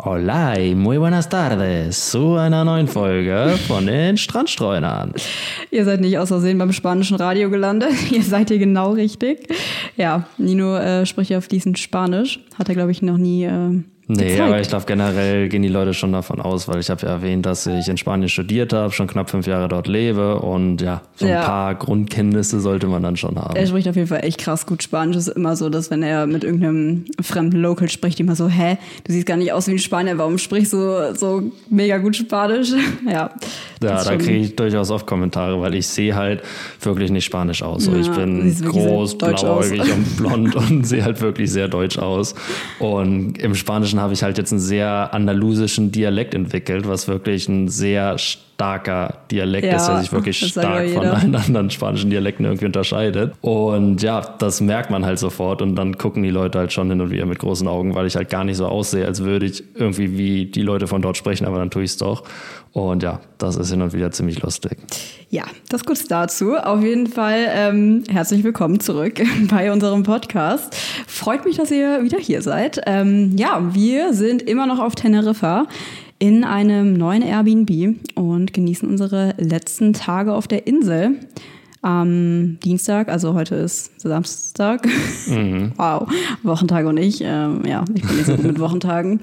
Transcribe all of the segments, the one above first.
Hola y muy buenas tardes zu einer neuen Folge von den Strandstreunern. Ihr seid nicht aus Versehen beim spanischen Radio gelandet. Ihr seid hier genau richtig. Ja, Nino äh, spricht ja fließend Spanisch. Hat er, glaube ich, noch nie äh, Nee, gezeigt. aber ich glaube generell gehen die Leute schon davon aus, weil ich habe ja erwähnt, dass ich in Spanien studiert habe, schon knapp fünf Jahre dort lebe und ja, so ein Ja. paar Grundkenntnisse sollte man dann schon haben. Er spricht auf jeden Fall echt krass gut Spanisch. Es ist immer so, dass wenn er mit irgendeinem fremden Local spricht, immer so, hä, du siehst gar nicht aus wie ein Spanier, warum sprichst du so mega gut Spanisch? ja. Ja, da kriege ich durchaus oft Kommentare, weil ich sehe halt wirklich nicht spanisch aus. So, Ja, ich bin groß, blauäugig und blond und sehe halt wirklich sehr deutsch aus. Und im Spanischen habe ich halt jetzt einen sehr andalusischen Dialekt entwickelt, was wirklich ein sehr starker Dialekt Ja, ist, der sich wirklich stark von allen anderen spanischen Dialekten irgendwie unterscheidet. Und ja, das merkt man halt sofort und dann gucken die Leute halt schon hin und wieder mit großen Augen, weil ich halt gar nicht so aussehe, als würde ich irgendwie wie die Leute von dort sprechen, aber dann tue ich es doch. Und ja, das ist hin und wieder ziemlich lustig. Ja, das kurz dazu. Auf jeden Fall ähm, herzlich willkommen zurück bei unserem Podcast. Freut mich, dass ihr wieder hier seid. Ähm, ja, wir sind immer noch auf Teneriffa in einem neuen Airbnb und genießen unsere letzten Tage auf der Insel. Am Dienstag, also heute ist Samstag. Wow, Wochentage und ich. Ähm, ja, ich bin nicht so gut mit Wochentagen.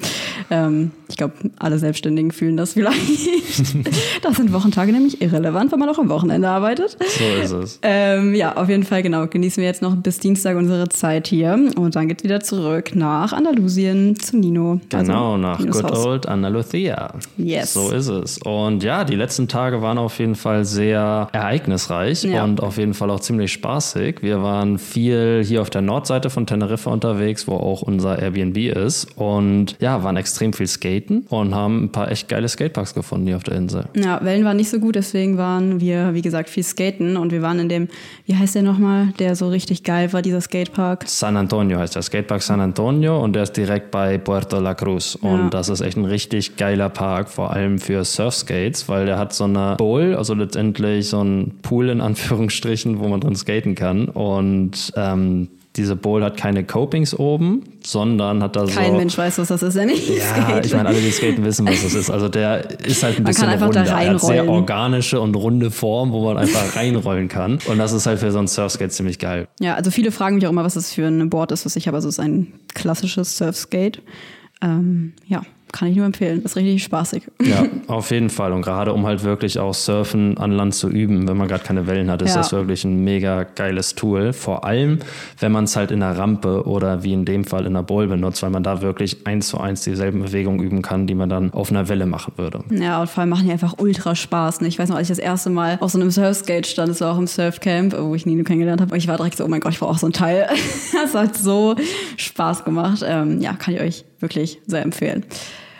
Ähm, ich glaube, alle Selbstständigen fühlen das vielleicht. das sind Wochentage nämlich irrelevant, wenn man auch am Wochenende arbeitet. So ist es. Ähm, ja, auf jeden Fall, genau. Genießen wir jetzt noch bis Dienstag unsere Zeit hier. Und dann geht's wieder zurück nach Andalusien zu Nino. Genau, Also, nach Ninos Good Haus. Old Andalusia. Yes. So ist es. Und ja, die letzten Tage waren auf jeden Fall sehr ereignisreich Ja. und auf jeden Fall auch ziemlich spaßig. Wir waren viel hier auf der Nordseite von Teneriffa unterwegs, wo auch unser Airbnb ist. Und ja, waren extrem viel skaten und haben ein paar echt geile Skateparks gefunden hier auf der Insel. Ja, Wellen waren nicht so gut, deswegen waren wir, wie gesagt, viel skaten. Und wir waren in dem, wie heißt der nochmal, der so richtig geil war, dieser Skatepark. San Antonio heißt der Skatepark San Antonio und der ist direkt bei Puerto La Cruz. Und Ja. das ist echt ein richtig geiler Park, vor allem für Surfskates, weil der hat so eine Bowl, also letztendlich so ein Pool in Anführungsstrichen, wo man drin skaten kann. Und ähm, diese Bowl hat keine Copings oben, sondern hat da so. Kein Mensch weiß, was das ist, wenn ich Ja, skate. ich meine, alle, die skaten, wissen, was das ist. Also der ist halt ein Man bisschen kann einfach da runder. Er hat sehr organische und runde Form, wo man einfach reinrollen kann. Und das ist halt für so ein Surfskate ziemlich geil. Ja, also viele fragen mich auch immer, was das für ein Board ist, was ich habe. Also es ist ein klassisches Surfskate. Ähm, ja, kann ich nur empfehlen. Ist richtig spaßig. Ja, auf jeden Fall. Und gerade um halt wirklich auch Surfen an Land zu üben, wenn man gerade keine Wellen hat, ist Ja. das wirklich ein mega geiles Tool. Vor allem, wenn man es halt in der Rampe oder wie in dem Fall in der Bowl benutzt, weil man da wirklich eins zu eins dieselben Bewegungen üben kann, die man dann auf einer Welle machen würde. Ja, und vor allem machen die einfach ultra Spaß. Ne? Ich weiß noch, als ich das erste Mal auf so einem Surfskate stand, das war auch im Surfcamp, wo ich Nino kennengelernt habe. Und ich war direkt so, oh mein Gott, ich brauche auch so ein Teil. Das hat so Spaß gemacht. Ähm, ja, kann ich euch wirklich sehr empfehlen.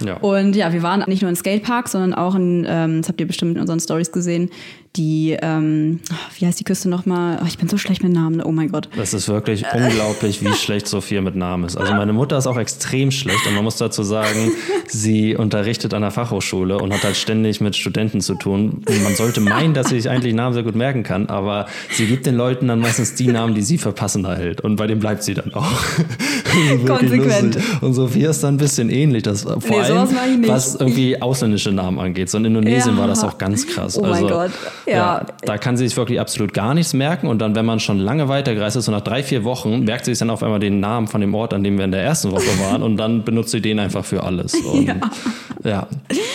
Ja. Und ja, wir waren nicht nur in Skateparks, sondern auch in, ähm, das habt ihr bestimmt in unseren Stories gesehen, die, ähm, wie heißt die Küste nochmal? Oh, ich bin so schlecht mit Namen, oh mein Gott. Das ist wirklich unglaublich, wie schlecht Sophia mit Namen ist. Also meine Mutter ist auch extrem schlecht und man muss dazu sagen, sie unterrichtet an der Fachhochschule und hat halt ständig mit Studenten zu tun. Und man sollte meinen, dass sie sich eigentlich Namen sehr gut merken kann, aber sie gibt den Leuten dann meistens die Namen, die sie für passender hält. Und bei dem bleibt sie dann auch. Konsequent. Lustig. Und Sophia ist dann ein bisschen ähnlich, das, vor Nee, allem was irgendwie ausländische Namen angeht. So in Indonesien Ja. war das auch ganz krass. Oh mein also, Gott. Ja. da kann sie sich wirklich absolut gar nichts merken. Und dann, wenn man schon lange weitergereist ist, so nach drei, vier Wochen, merkt sie sich dann auf einmal den Namen von dem Ort, an dem wir in der ersten Woche waren. Und dann benutzt sie den einfach für alles. Und, ja.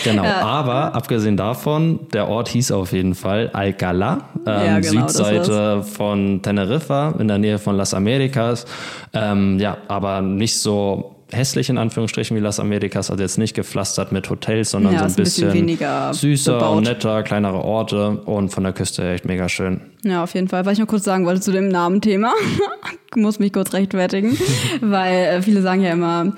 genau. Aber abgesehen davon, der Ort hieß auf jeden Fall Alcalá, ähm, Ja, genau, Südseite von Teneriffa, in der Nähe von Las Americas. Ähm, ja, aber nicht so hässlich in Anführungsstrichen wie Las Americas, also jetzt nicht gepflastert mit Hotels, sondern Ja, so ein ein bisschen bisschen, weniger süßer bebaut. und netter, kleinere Orte und von der Küste her echt mega schön. Ja, auf jeden Fall. Was ich noch kurz sagen wollte zu dem Namenthema, muss mich kurz rechtfertigen, weil äh, viele sagen ja immer,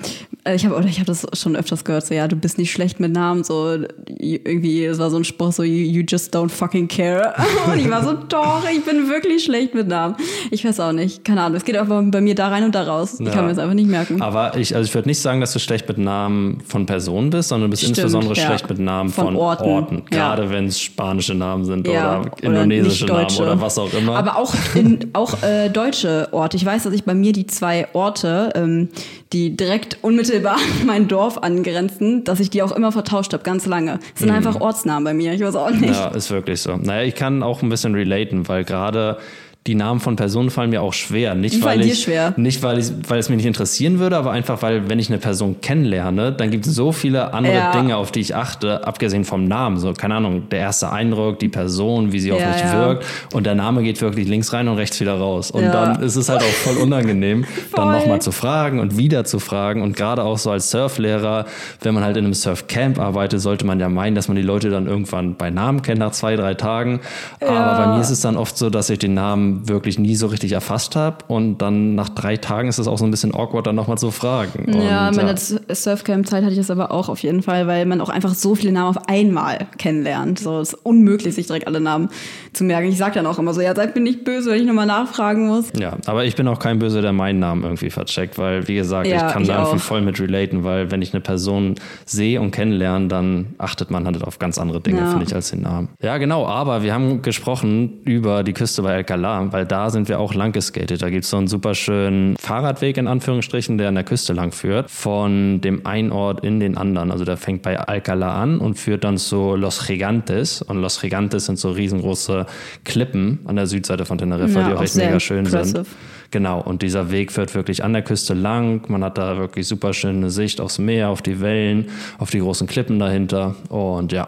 ich habe oder ich habe das schon öfters gehört, so ja, du bist nicht schlecht mit Namen, so irgendwie, es war so ein Spruch, so you, you just don't fucking care. Und ich war so, doch, ich bin wirklich schlecht mit Namen. Ich weiß auch nicht, keine Ahnung. Es geht einfach bei mir da rein und da raus. Ich Ja. kann mir das einfach nicht merken. Aber ich, also ich würde nicht sagen, dass du schlecht mit Namen von Personen bist, sondern du bist Stimmt, insbesondere ja. schlecht mit Namen Von von, Orten, Orten. ja. Gerade wenn es spanische Namen sind oder oder indonesische Namen oder was auch immer. Aber auch, in, auch äh, deutsche Orte. Ich weiß, dass ich bei mir die zwei Orte, ähm, die direkt unmittelbar an mein Dorf angrenzen, dass ich die auch immer vertauscht habe, ganz lange. Das sind einfach Ortsnamen bei mir. Ich weiß auch nicht. Mhm. Ja, ist wirklich so. Naja, ich kann auch ein bisschen relaten, weil gerade die Namen von Personen fallen mir auch schwer. Nicht, Die weil ich, schwer. nicht weil, ich, weil es mich nicht interessieren würde, aber einfach, weil wenn ich eine Person kennenlerne, dann gibt es so viele andere Ja. Dinge, auf die ich achte, abgesehen vom Namen. So, keine Ahnung, der erste Eindruck, die Person, wie sie auf Ja, mich ja. wirkt. Und der Name geht wirklich links rein und rechts wieder raus. Und dann ist es halt auch voll unangenehm, dann nochmal zu fragen und wieder zu fragen. Und gerade auch so als Surflehrer, wenn man halt in einem Surfcamp arbeitet, sollte man ja meinen, dass man die Leute dann irgendwann bei Namen kennt nach zwei, drei Tagen. Aber bei mir ist es dann oft so, dass ich den Namen wirklich nie so richtig erfasst habe. Und dann nach drei Tagen ist es auch so ein bisschen awkward, dann nochmal zu fragen. Ja, und, in meiner Surfcamp-Zeit hatte ich das aber auch auf jeden Fall, weil man auch einfach so viele Namen auf einmal kennenlernt. So, es ist unmöglich, sich direkt alle Namen zu merken. Ich sage dann auch immer so, ja, seid mir nicht böse, wenn ich nochmal nachfragen muss. Ja, aber ich bin auch kein Böse, der meinen Namen irgendwie vercheckt, weil, wie gesagt, Ja, ich kann da auch. voll mit relaten, weil wenn ich eine Person sehe und kennenlerne, dann achtet man halt auf ganz andere Dinge, Ja. finde ich, als den Namen. Ja, genau, aber wir haben gesprochen über die Küste bei Weil da sind wir auch lang geskatet. Da gibt es so einen super schönen Fahrradweg, in Anführungsstrichen, der an der Küste lang führt, von dem einen Ort in den anderen. Also der fängt bei Alcalá an und führt dann zu Los Gigantes. Und Los Gigantes sind so riesengroße Klippen an der Südseite von Teneriffa, Ja, die auch echt sehr mega schön sind. impressive. Genau, und dieser Weg führt wirklich an der Küste lang. Man hat da wirklich super schöne Sicht aufs Meer, auf die Wellen, auf die großen Klippen dahinter. Und ja,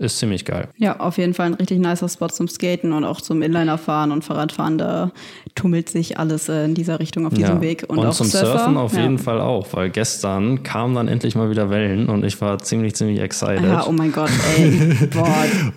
ist ziemlich geil. Ja, auf jeden Fall ein richtig nicer Spot zum Skaten und auch zum Inlinerfahren und Fahrradfahren. Da tummelt sich alles in dieser Richtung auf diesem ja. Weg. Und, auch zum Surfer, Surfen auf ja. jeden Fall auch, weil gestern kamen dann endlich mal wieder Wellen und ich war ziemlich, ziemlich excited. Ja, oh mein Gott, ey. Boah.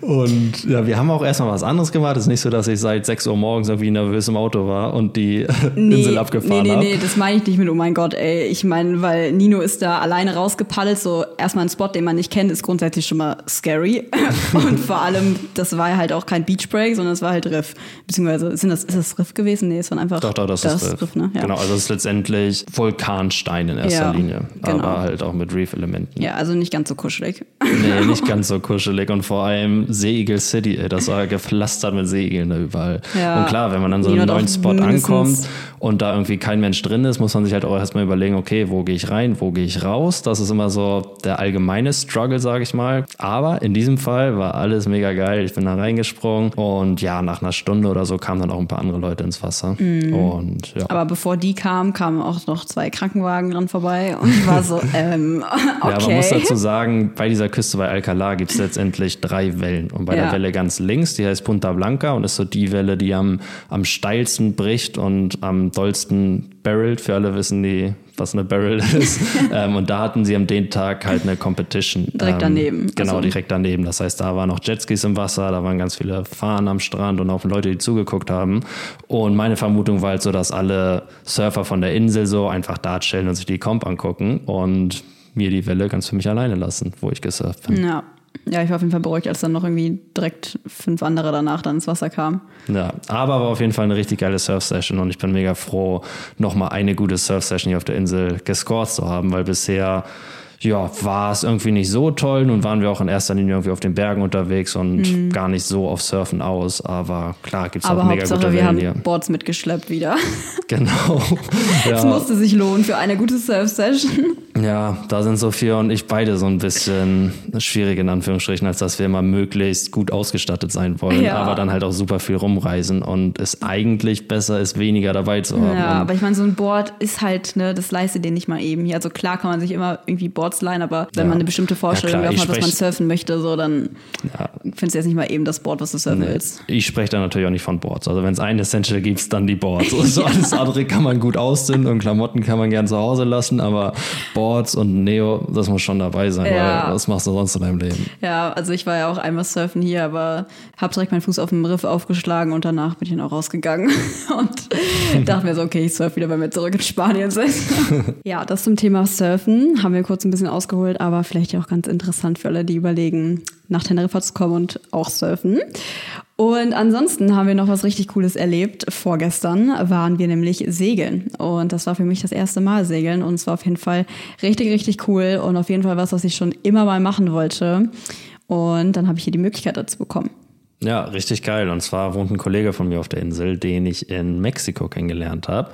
Und ja, wir haben auch erstmal was anderes gemacht. Es ist nicht so, dass ich seit 6 Uhr morgens irgendwie nervös im Auto war und die Insel abgefahren nee, nee, habe. nee, das meine ich nicht mit, oh mein Gott, ey. Ich meine, weil Nino ist da alleine rausgepaddelt, so erstmal ein Spot, den man nicht kennt, ist grundsätzlich schon mal scary. Und vor allem, das war halt auch kein Beach Break, sondern es war halt Riff. Beziehungsweise, sind das, ist das Riff gewesen? Nee, es waren einfach. Doch, doch, das, ist Riff. ne? Ja. Genau, also es ist letztendlich Vulkanstein in erster Ja, Linie, genau. aber halt auch mit Reef-Elementen. ja, also nicht ganz so kuschelig. Nee, nicht ganz so kuschelig und vor allem Seeigel City, ey, das war gepflastert mit Seeigeln da überall. Ja. Und klar, wenn man an so hat neuen Spot ankommt und da irgendwie kein Mensch drin ist, muss man sich halt auch erstmal überlegen, okay, wo gehe ich rein, wo gehe ich raus? Das ist immer so der allgemeine Struggle, sage ich mal. Aber in diesem Fall war alles mega geil. Ich bin da reingesprungen und ja, nach einer Stunde oder so kamen dann auch ein paar andere Leute ins Wasser. Und ja. Mhm. Aber bevor die kamen, kamen auch noch zwei Krankenwagen dran vorbei und war so, ähm, okay. Ja, man muss dazu sagen, bei dieser Küste bei Alcalá gibt es letztendlich drei Wellen. Und bei Ja. der Welle ganz links, die heißt Punta Blanca und ist so die Welle, die am, am steilsten bricht und am dollsten barrelt. Für alle wissen die, was eine Barrel ist. ähm, und da hatten sie am den Tag halt eine Competition. Direkt ähm, daneben. Genau, Also- direkt daneben. Das heißt, da waren noch Jetskis im Wasser, da waren ganz viele Fahnen am Strand und auch Leute, die zugeguckt haben. Und meine Vermutung war halt so, dass alle Surfer von der Insel so einfach da chillen und sich die Comp angucken und mir die Welle ganz für mich alleine lassen, wo ich gesurft bin. Ja. Ja, ich war auf jeden Fall beruhigt, als dann noch irgendwie direkt fünf andere danach dann ins Wasser kamen. Ja, aber war auf jeden Fall eine richtig geile Surf-Session und ich bin mega froh, nochmal eine gute Surf-Session hier auf der Insel gescored zu haben, weil bisher ja, war es irgendwie nicht so toll. Nun waren wir auch in erster Linie irgendwie auf den Bergen unterwegs und mhm. gar nicht so auf Surfen aus. Aber klar, gibt es auch mega Hauptsache, gute wir Wellen haben hier. Boards mitgeschleppt wieder. Genau. Es ja. musste sich lohnen für eine gute Surf-Session. ja, da sind Sophia und ich beide so ein bisschen schwierig in Anführungsstrichen, als dass wir immer möglichst gut ausgestattet sein wollen, Ja. aber dann halt auch super viel rumreisen und es eigentlich besser ist, weniger dabei zu haben. Ja, aber ich meine, so ein Board ist halt, ne, das leistet dir nicht mal eben hier. Also klar kann man sich immer irgendwie Leihen, aber wenn Ja. man eine bestimmte Vorstellung Ja, davon hat, dass man surfen möchte, so dann findest du jetzt nicht mal eben das Board, was du surfen willst. Ich spreche da natürlich auch nicht von Boards. Also wenn es ein Essential gibt, dann die Boards. Also alles andere kann man gut aussehen und Klamotten kann man gern zu Hause lassen, aber Boards und Neo, das muss schon dabei sein, Ja. weil was machst du sonst in deinem Leben? Ja, also ich war ja auch einmal surfen hier, aber hab direkt meinen Fuß auf dem Riff aufgeschlagen und danach bin ich dann auch rausgegangen und dachte mir so, okay, ich surf wieder, wenn wir zurück in Spanien sind. ja, das zum Thema Surfen haben wir kurz ein bisschen ausgeholt, aber vielleicht auch ganz interessant für alle, die überlegen, nach Teneriffa zu kommen und auch surfen. Und ansonsten haben wir noch was richtig Cooles erlebt. Vorgestern waren wir nämlich segeln. Und das war für mich das erste Mal segeln. Und es war auf jeden Fall richtig, richtig cool. Und auf jeden Fall was, was ich schon immer mal machen wollte. Und dann habe ich hier die Möglichkeit dazu bekommen. Ja, richtig geil. Und zwar wohnt ein Kollege von mir auf der Insel, den ich in Mexiko kennengelernt habe.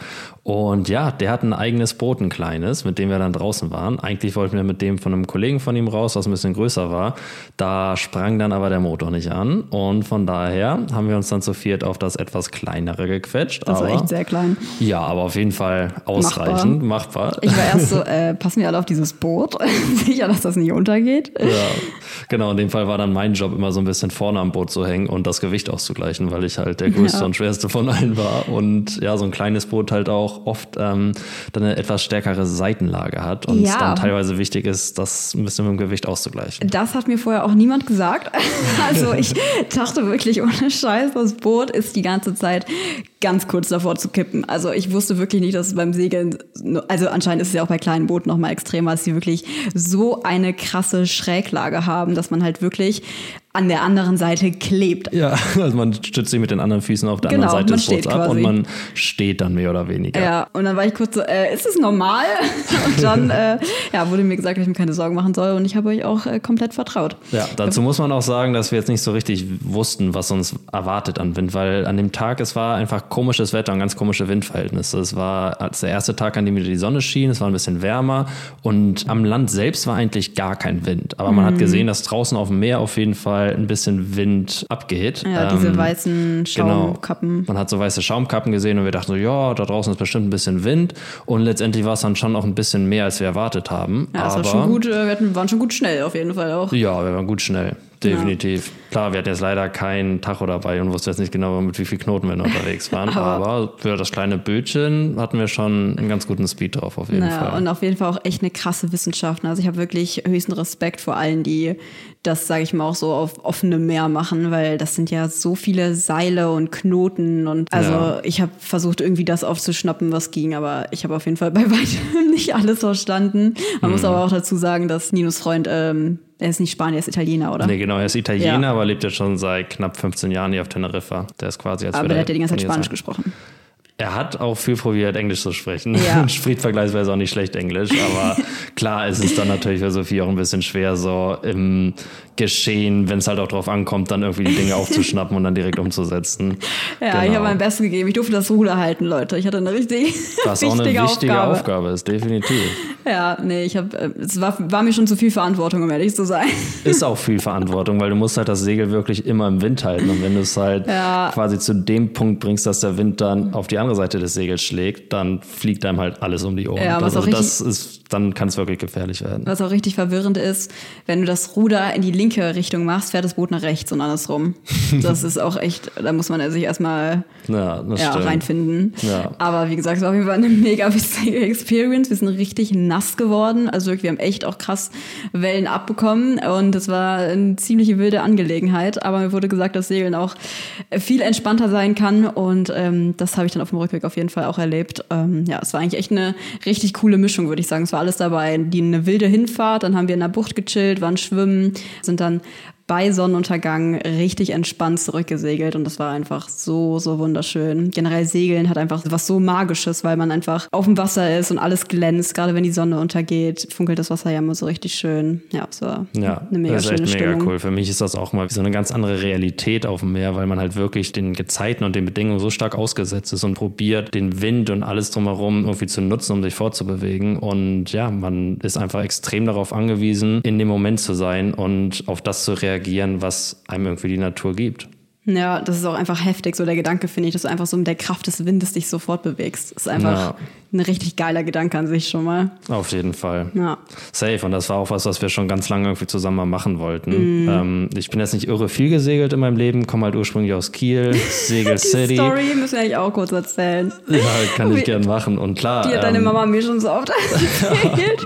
Und ja, der hat ein eigenes Boot, ein kleines, mit dem wir dann draußen waren. Eigentlich wollten wir mit dem von einem Kollegen von ihm raus, was ein bisschen größer war. Da sprang dann aber der Motor nicht an. Und von daher haben wir uns dann zu viert auf das etwas kleinere gequetscht. Das aber, war echt sehr klein. Ja, aber auf jeden Fall ausreichend, machbar. Ich war erst so, äh, passen wir alle auf dieses Boot? Sicher, dass das nicht untergeht? Ja, genau. In dem Fall war dann mein Job immer so ein bisschen vorne am Boot zu hängen und das Gewicht auszugleichen, weil ich halt der größte Ja. und schwerste von allen war. Und ja, so ein kleines Boot halt auch oft ähm, dann eine etwas stärkere Seitenlage hat und es Ja. dann teilweise wichtig ist, das ein bisschen mit dem Gewicht auszugleichen. Das hat mir vorher auch niemand gesagt. Also ich dachte wirklich ohne Scheiß, das Boot ist die ganze Zeit ganz kurz davor zu kippen. Also ich wusste wirklich nicht, dass es beim Segeln, also anscheinend ist es ja auch bei kleinen Booten noch mal extremer, dass sie wirklich so eine krasse Schräglage haben, dass man halt wirklich an der anderen Seite klebt. Ja, also man stützt sich mit den anderen Füßen auf der Genau, anderen Seite des Boots ab und man steht dann mehr oder weniger. Ja, und dann war ich kurz so, äh, ist es normal? Und dann äh, ja, wurde mir gesagt, dass ich mir keine Sorgen machen soll und ich habe euch auch äh, komplett vertraut. Ja, dazu muss man auch sagen, dass wir jetzt nicht so richtig wussten, was uns erwartet an Wind, weil an dem Tag, es war einfach komisches Wetter und ganz komische Windverhältnisse. Es war als der erste Tag, an dem wieder die Sonne schien, es war ein bisschen wärmer und am Land selbst war eigentlich gar kein Wind. Aber man Mhm. hat gesehen, dass draußen auf dem Meer auf jeden Fall ein bisschen Wind abgeht. Ja, diese Ähm, weißen Schaumkappen. Genau. Man hat so weiße Schaumkappen gesehen und wir dachten so, ja, da draußen ist bestimmt ein bisschen Wind. Und letztendlich war es dann schon auch ein bisschen mehr, als wir erwartet haben. Ja, das Aber war schon gut, äh, wir hatten, waren schon gut schnell auf jeden Fall auch. ja, wir waren gut schnell. Definitiv. Klar, wir hatten jetzt leider keinen Tacho dabei und wussten jetzt nicht genau, mit wie viel Knoten wir noch unterwegs waren. aber für das kleine Bötchen hatten wir schon einen ganz guten Speed drauf, auf jeden Naja, Fall. und auf jeden Fall auch echt eine krasse Wissenschaft. ne? Also ich habe wirklich höchsten Respekt vor allen, die das, sage ich mal, auch so auf offenem Meer machen, weil das sind ja so viele Seile und Knoten und also Ja. ich habe versucht irgendwie das aufzuschnappen, was ging, aber ich habe auf jeden Fall bei weitem nicht alles verstanden. Man muss Mhm. aber auch dazu sagen, dass Ninos Freund, ähm, er ist nicht Spanier, er ist Italiener, oder? Nee, genau, er ist Italiener, Ja. aber lebt jetzt schon seit knapp 15 Jahren hier auf Teneriffa. Der ist quasi als aber der hat ja die ganze Zeit Spanisch sein. gesprochen. Er hat auch viel probiert, Englisch zu sprechen. Ja. Spricht vergleichsweise auch nicht schlecht Englisch. Aber klar ist es dann natürlich für Sophie auch ein bisschen schwer, so im Geschehen, wenn es halt auch drauf ankommt, dann irgendwie die Dinge aufzuschnappen und dann direkt umzusetzen. Ja, ich habe mein Bestes gegeben. Ich durfte das Ruder halten, Leute. Ich hatte eine richtig Was auch eine wichtige wichtige Aufgabe. Aufgabe. ist, definitiv. Ja, nee, ich habe, äh, es war, war mir schon zu viel Verantwortung, um ehrlich zu sein. Ist auch viel Verantwortung, weil du musst halt das Segel wirklich immer im Wind halten. Und wenn du es halt Ja. quasi zu dem Punkt bringst, dass der Wind dann auf die andere Seite des Segels schlägt, dann fliegt einem halt alles um die Ohren. Ja, was also auch das ist, dann kann es wirklich gefährlich werden. Was auch richtig verwirrend ist, wenn du das Ruder in die linke Richtung machst, fährt das Boot nach rechts und andersrum. Das ist auch echt, da muss man sich erstmal Ja, ja, reinfinden. Ja. Aber wie gesagt, es war auf jeden Fall eine mega witzige Experience. Wir sind richtig nass geworden. Also wirklich, wir haben echt auch krass Wellen abbekommen und es war eine ziemlich wilde Angelegenheit. Aber mir wurde gesagt, dass Segeln auch viel entspannter sein kann und ähm, das habe ich dann auf dem Rückweg auf jeden Fall auch erlebt. Ähm, ja, es war eigentlich echt eine richtig coole Mischung, würde ich sagen. Es war alles dabei. Die eine wilde Hinfahrt, dann haben wir in der Bucht gechillt, waren schwimmen, sind sind dann bei Sonnenuntergang richtig entspannt zurückgesegelt und das war einfach so, so wunderschön. Generell Segeln hat einfach was so Magisches, weil man einfach auf dem Wasser ist und alles glänzt. Gerade wenn die Sonne untergeht, funkelt das Wasser ja immer so richtig schön. Ja, es war ja, eine mega das ist echt mega Stimmung. cool. Für mich ist das auch mal so eine ganz andere Realität auf dem Meer, weil man halt wirklich den Gezeiten und den Bedingungen so stark ausgesetzt ist und probiert, den Wind und alles drumherum irgendwie zu nutzen, um sich fortzubewegen. Und ja, man ist einfach extrem darauf angewiesen, in dem Moment zu sein und auf das zu reagieren, was einem irgendwie die Natur gibt. Ja, das ist auch einfach heftig, so der Gedanke, finde ich, dass du einfach so mit der Kraft des Windes dich sofort bewegst. Das ist einfach Ja. Ein richtig geiler Gedanke an sich schon mal. Auf jeden Fall. Ja. Safe. Und das war auch was, was wir schon ganz lange irgendwie zusammen mal machen wollten. Mhm. Ähm, ich bin jetzt nicht irre viel gesegelt in meinem Leben, komme halt ursprünglich aus Kiel, Segel Die City. Story müssen wir eigentlich auch kurz erzählen. Ja, kann ich gern machen. Und klar. Die hat deine ähm, Mama mir schon so oft erzählt.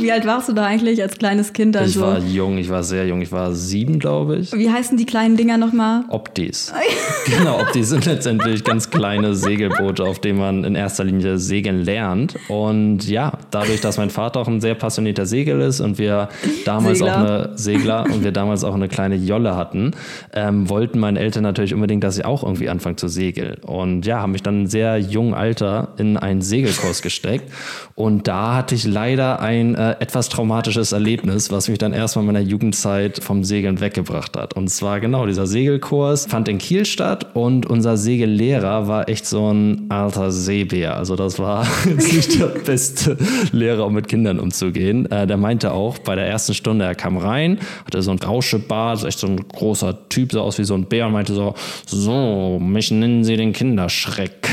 Wie alt warst du da eigentlich als kleines Kind? Ich Also, war jung, ich war sehr jung. Ich war sieben, glaube ich. wie heißen die kleinen Dinger nochmal? Optis. genau, Optis sind letztendlich ganz kleine Segelboote, auf denen man in erster Linie segeln lernt. Und ja, dadurch, dass mein Vater auch ein sehr passionierter Segel ist und wir damals Segler. auch eine Segler und wir damals auch eine kleine Jolle hatten, ähm, wollten meine Eltern natürlich unbedingt, dass ich auch irgendwie anfange zu segeln. Und ja, haben mich dann in sehr jungen Alter in einen Segelkurs gesteckt. Und da hatte ich leider ein äh, etwas traumatisches Erlebnis, was mich dann erstmal in meiner Jugendzeit vom Segeln weggebracht hat. Und zwar genau dieser Segelkurs fand in Kiel statt und unser Segellehrer war echt so ein alter Seebär. Also das war jetzt nicht der beste Lehrer, um mit Kindern umzugehen. Äh, der meinte auch bei der ersten Stunde, er kam rein, hatte so ein Rauschebart, so echt so ein großer Typ, sah aus wie so ein Bär und meinte so, so, mich nennen Sie den Kinderschreck.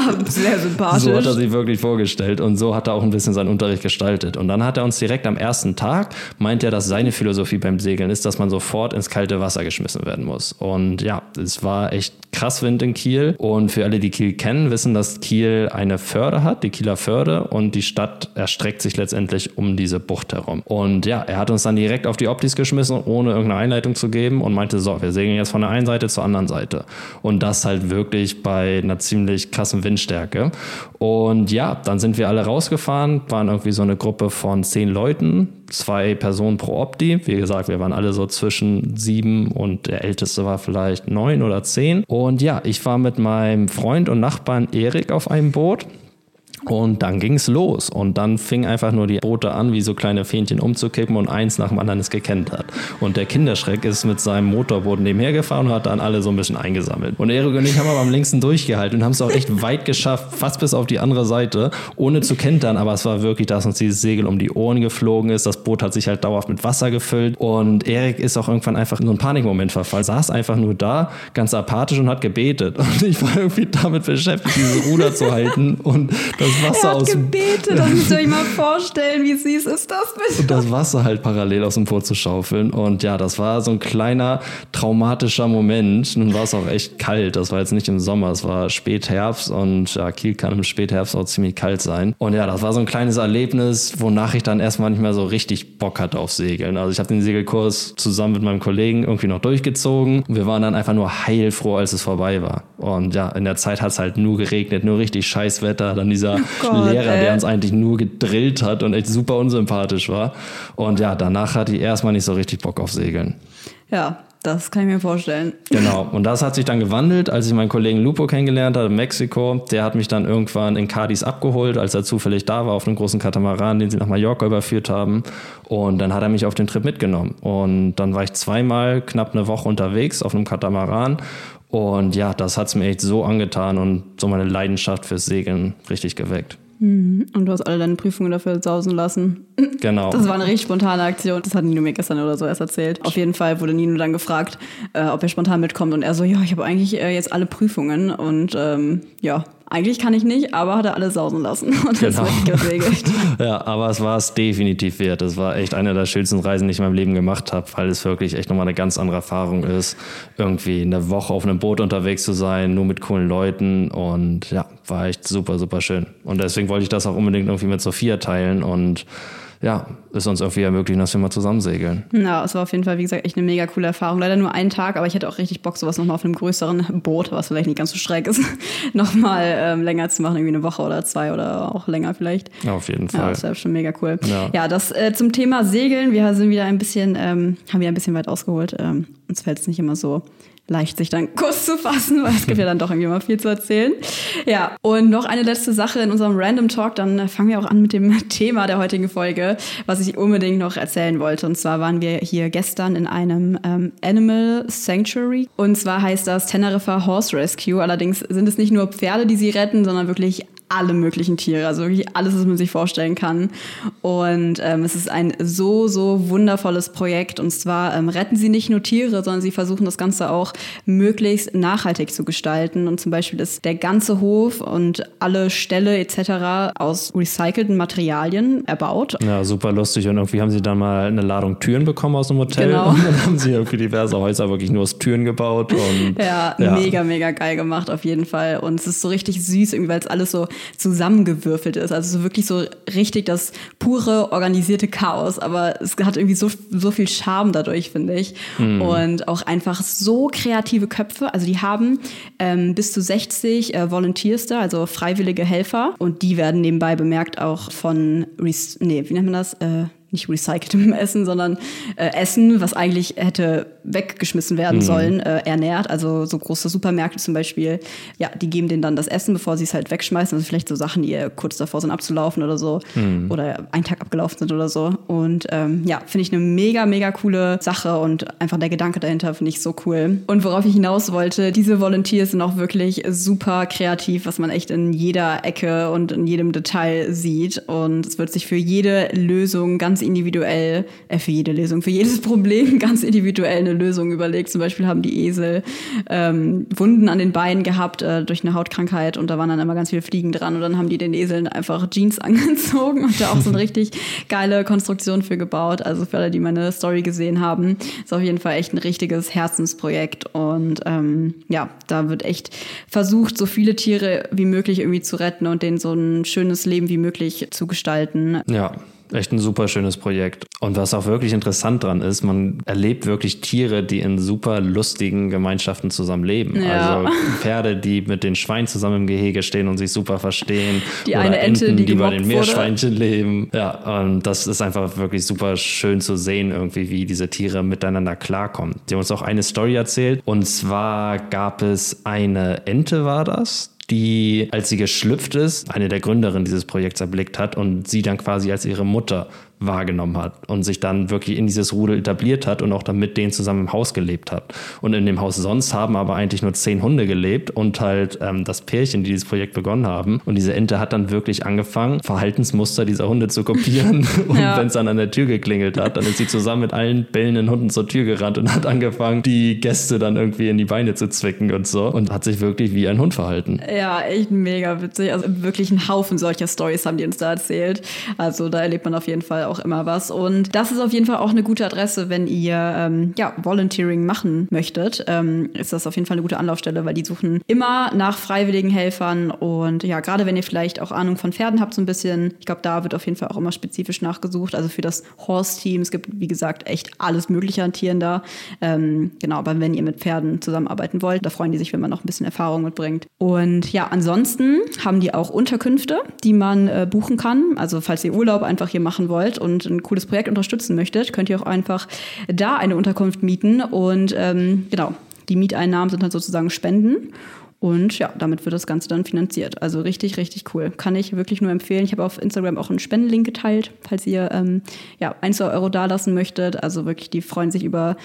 Sehr sympathisch. So hat er sich wirklich vorgestellt und so hat er auch ein bisschen seinen Unterricht gestaltet. Und dann hat er uns direkt am ersten Tag, meint er, dass seine Philosophie beim Segeln ist, dass man sofort ins kalte Wasser geschmissen werden muss. Und ja, es war echt krass Wind in Kiel. Und für alle, die Kiel kennen, wissen, dass Kiel eine Förde hat, die Kieler Förde. Und die Stadt erstreckt sich letztendlich um diese Bucht herum. Und ja, er hat uns dann direkt auf die Optis geschmissen, ohne irgendeine Einleitung zu geben und meinte, so, wir segeln jetzt von der einen Seite zur anderen Seite. Und das halt wirklich bei einer ziemlich krassen Windstärke. Und ja, dann sind wir alle rausgefahren, waren irgendwie so eine Gruppe von zehn Leuten, zwei Personen pro Opti. Wie gesagt, wir waren alle so zwischen sieben und der älteste war vielleicht neun oder zehn. Und ja, ich war mit meinem Freund und Nachbarn Erik auf einem Boot. Und dann ging's los. Und dann fing einfach nur die Boote an, wie so kleine Fähnchen umzukippen und eins nach dem anderen es gekentert. Und der Kinderschreck ist mit seinem Motorboot nebenher gefahren und hat dann alle so ein bisschen eingesammelt. Und Erik und ich haben aber am längsten durchgehalten und haben es auch echt weit geschafft, fast bis auf die andere Seite, ohne zu kentern. Aber es war wirklich, dass uns dieses Segel um die Ohren geflogen ist. Das Boot hat sich halt dauerhaft mit Wasser gefüllt. Und Erik ist auch irgendwann einfach in so einen Panikmoment verfallen, saß einfach nur da, ganz apathisch und hat gebetet. Und ich war irgendwie damit beschäftigt, dieses Ruder zu halten und das Wasser er hat aus dem gebetet, das müsst ihr euch mal vorstellen, wie süß ist das bitte? und das Wasser halt parallel aus dem Boot zu schaufeln. Und ja, das war so ein kleiner traumatischer Moment. Nun war es auch echt kalt. Das war jetzt nicht im Sommer, es war Spätherbst und ja, Kiel kann im Spätherbst auch ziemlich kalt sein. Und ja, das war so ein kleines Erlebnis, wonach ich dann erstmal nicht mehr so richtig Bock hatte auf Segeln. Also ich habe den Segelkurs zusammen mit meinem Kollegen irgendwie noch durchgezogen. Und wir waren dann einfach nur heilfroh, als es vorbei war. Und ja, in der Zeit hat es halt nur geregnet, nur richtig scheiß Wetter. Dann dieser Gott, Lehrer, ey. der uns eigentlich nur gedrillt hat und echt super unsympathisch war. Und ja, danach hatte ich erstmal nicht so richtig Bock auf Segeln. Ja, das kann ich mir vorstellen. Genau. Und das hat sich dann gewandelt, als ich meinen Kollegen Lupo kennengelernt habe in Mexiko. Der hat mich dann irgendwann in Cadiz abgeholt, als er zufällig da war, auf einem großen Katamaran, den sie nach Mallorca überführt haben. Und dann hat er mich auf den Trip mitgenommen. Und dann war ich zweimal knapp eine Woche unterwegs auf einem Katamaran. Und ja, das hat es mir echt so angetan und so meine Leidenschaft fürs Segeln richtig geweckt. Und du hast alle deine Prüfungen dafür sausen lassen. Genau. Das war eine richtig spontane Aktion. Das hat Nino mir gestern oder so erst erzählt. Auf jeden Fall wurde Nino dann gefragt, äh, ob er spontan mitkommt. Und er so, ja, ich habe eigentlich äh, jetzt alle Prüfungen. Und ähm, ja, eigentlich kann ich nicht, aber hat er alle sausen lassen. Und das Genau. wird gesegelt. Ja, aber es war es definitiv wert. Es war echt eine der schönsten Reisen, die ich in meinem Leben gemacht habe, weil es wirklich echt nochmal eine ganz andere Erfahrung ist, irgendwie eine Woche auf einem Boot unterwegs zu sein, nur mit coolen Leuten und ja, war echt super, super schön. Und deswegen wollte ich das auch unbedingt irgendwie mit Sophia teilen und ja, es uns irgendwie ermöglichen, dass wir mal zusammen segeln. Ja, es war auf jeden Fall, wie gesagt, echt eine mega coole Erfahrung. Leider nur einen Tag, aber ich hätte auch richtig Bock, sowas nochmal auf einem größeren Boot, was vielleicht nicht ganz so schräg ist, nochmal ähm, länger zu machen, irgendwie eine Woche oder zwei oder auch länger vielleicht. Ja, auf jeden Fall. Ja, das wäre schon mega cool. Ja. Ja, das äh, zum Thema Segeln. Wir sind wieder ein bisschen, ähm, haben wir ein bisschen weit ausgeholt. Ähm, uns fällt es nicht immer so leicht, sich dann kurz zu fassen, weil es gibt ja dann doch irgendwie mal viel zu erzählen. Ja, und noch eine letzte Sache in unserem Random Talk, dann fangen wir auch an mit dem Thema der heutigen Folge, was ich unbedingt noch erzählen wollte. Und zwar waren wir hier gestern in einem ähm, Animal Sanctuary. Und zwar heißt das Teneriffa Horse Rescue. Allerdings sind es nicht nur Pferde, die sie retten, sondern wirklich alle möglichen Tiere, also wirklich alles, was man sich vorstellen kann. Und ähm, es ist ein so, so wundervolles Projekt. Und zwar ähm, retten sie nicht nur Tiere, sondern sie versuchen das Ganze auch möglichst nachhaltig zu gestalten. Und zum Beispiel ist der ganze Hof und alle Ställe etc. aus recycelten Materialien erbaut. Ja, super lustig. Und irgendwie haben sie dann mal eine Ladung Türen bekommen aus dem Hotel. Genau. Und dann haben sie irgendwie diverse Häuser wirklich nur aus Türen gebaut. Und Ja, mega, mega geil gemacht auf jeden Fall. Und es ist so richtig süß, irgendwie, weil es alles so zusammengewürfelt ist. Also so wirklich so richtig das pure organisierte Chaos. Aber es hat irgendwie so, so viel Charme dadurch, finde ich. Und auch einfach so kreative Köpfe. Also die haben ähm, bis zu 60 äh, Volunteers da, also freiwillige Helfer. Und die werden nebenbei bemerkt auch von, Rec- nee, wie nennt man das? Äh, nicht recyceltem Essen, sondern äh, Essen, was eigentlich hätte weggeschmissen werden sollen, äh, ernährt. Also so große Supermärkte zum Beispiel, ja, die geben denen dann das Essen, bevor sie es halt wegschmeißen. Also vielleicht so Sachen, die kurz davor sind abzulaufen oder so oder einen Tag abgelaufen sind oder so. Und ähm, ja, finde ich eine mega, mega coole Sache und einfach der Gedanke dahinter finde ich so cool. Und worauf ich hinaus wollte, diese Volunteers sind auch wirklich super kreativ, was man echt in jeder Ecke und in jedem Detail sieht. Und es wird sich für jede Lösung ganz individuell, äh, für jede Lösung, für jedes Problem ganz individuell eine Lösung überlegt. Zum Beispiel haben die Esel ähm, Wunden an den Beinen gehabt äh, durch eine Hautkrankheit und da waren dann immer ganz viele Fliegen dran und dann haben die den Eseln einfach Jeans angezogen und da auch so eine richtig geile Konstruktion für gebaut. Also für alle, die meine Story gesehen haben, ist auf jeden Fall echt ein richtiges Herzensprojekt und ähm, ja, da wird echt versucht, so viele Tiere wie möglich irgendwie zu retten und denen so ein schönes Leben wie möglich zu gestalten. Ja, echt ein super schönes Projekt. Und was auch wirklich interessant dran ist, man erlebt wirklich Tiere, die in super lustigen Gemeinschaften zusammen leben. Ja. Also Pferde, die mit den Schweinen zusammen im Gehege stehen und sich super verstehen. Die Oder eine Ente, Enten, die die bei den wurde. Meerschweinchen leben. Ja, und das ist einfach wirklich super schön zu sehen, irgendwie, wie diese Tiere miteinander klarkommen. Die haben uns auch eine Story erzählt. Und zwar gab es eine Ente, war das? Die, als sie geschlüpft ist, eine der Gründerinnen dieses Projekts erblickt hat und sie dann quasi als ihre Mutter wahrgenommen hat und sich dann wirklich in dieses Rudel etabliert hat und auch dann mit denen zusammen im Haus gelebt hat. Und in dem Haus sonst haben aber eigentlich nur zehn Hunde gelebt und halt ähm, das Pärchen, die dieses Projekt begonnen haben. Und diese Ente hat dann wirklich angefangen, Verhaltensmuster dieser Hunde zu kopieren. Und Ja. wenn es dann an der Tür geklingelt hat, dann ist sie zusammen mit allen bellenden Hunden zur Tür gerannt und hat angefangen, die Gäste dann irgendwie in die Beine zu zwicken und so. Und hat sich wirklich wie ein Hund verhalten. Ja, echt mega witzig. Also wirklich ein Haufen solcher Stories haben die uns da erzählt. Also da erlebt man auf jeden Fall auch immer was. Und das ist auf jeden Fall auch eine gute Adresse, wenn ihr ähm, ja, Volunteering machen möchtet. Ähm, ist das auf jeden Fall eine gute Anlaufstelle, weil die suchen immer nach freiwilligen Helfern. Und ja, gerade wenn ihr vielleicht auch Ahnung von Pferden habt, so ein bisschen, ich glaube, da wird auf jeden Fall auch immer spezifisch nachgesucht. Also für das Horse-Team, es gibt, wie gesagt, echt alles Mögliche an Tieren da. Ähm, genau, aber wenn ihr mit Pferden zusammenarbeiten wollt, da freuen die sich, wenn man noch ein bisschen Erfahrung mitbringt. Und ja, ansonsten haben die auch Unterkünfte, die man äh, buchen kann. Also falls ihr Urlaub einfach hier machen wollt und ein cooles Projekt unterstützen möchtet, könnt ihr auch einfach da eine Unterkunft mieten. Und ähm, genau, die Mieteinnahmen sind dann sozusagen Spenden. Und ja, damit wird das Ganze dann finanziert. Also richtig, richtig cool. Kann ich wirklich nur empfehlen. Ich habe auf Instagram auch einen Spendenlink geteilt, falls ihr ähm, ja, ein, zwei Euro dalassen möchtet. Also wirklich, die freuen sich über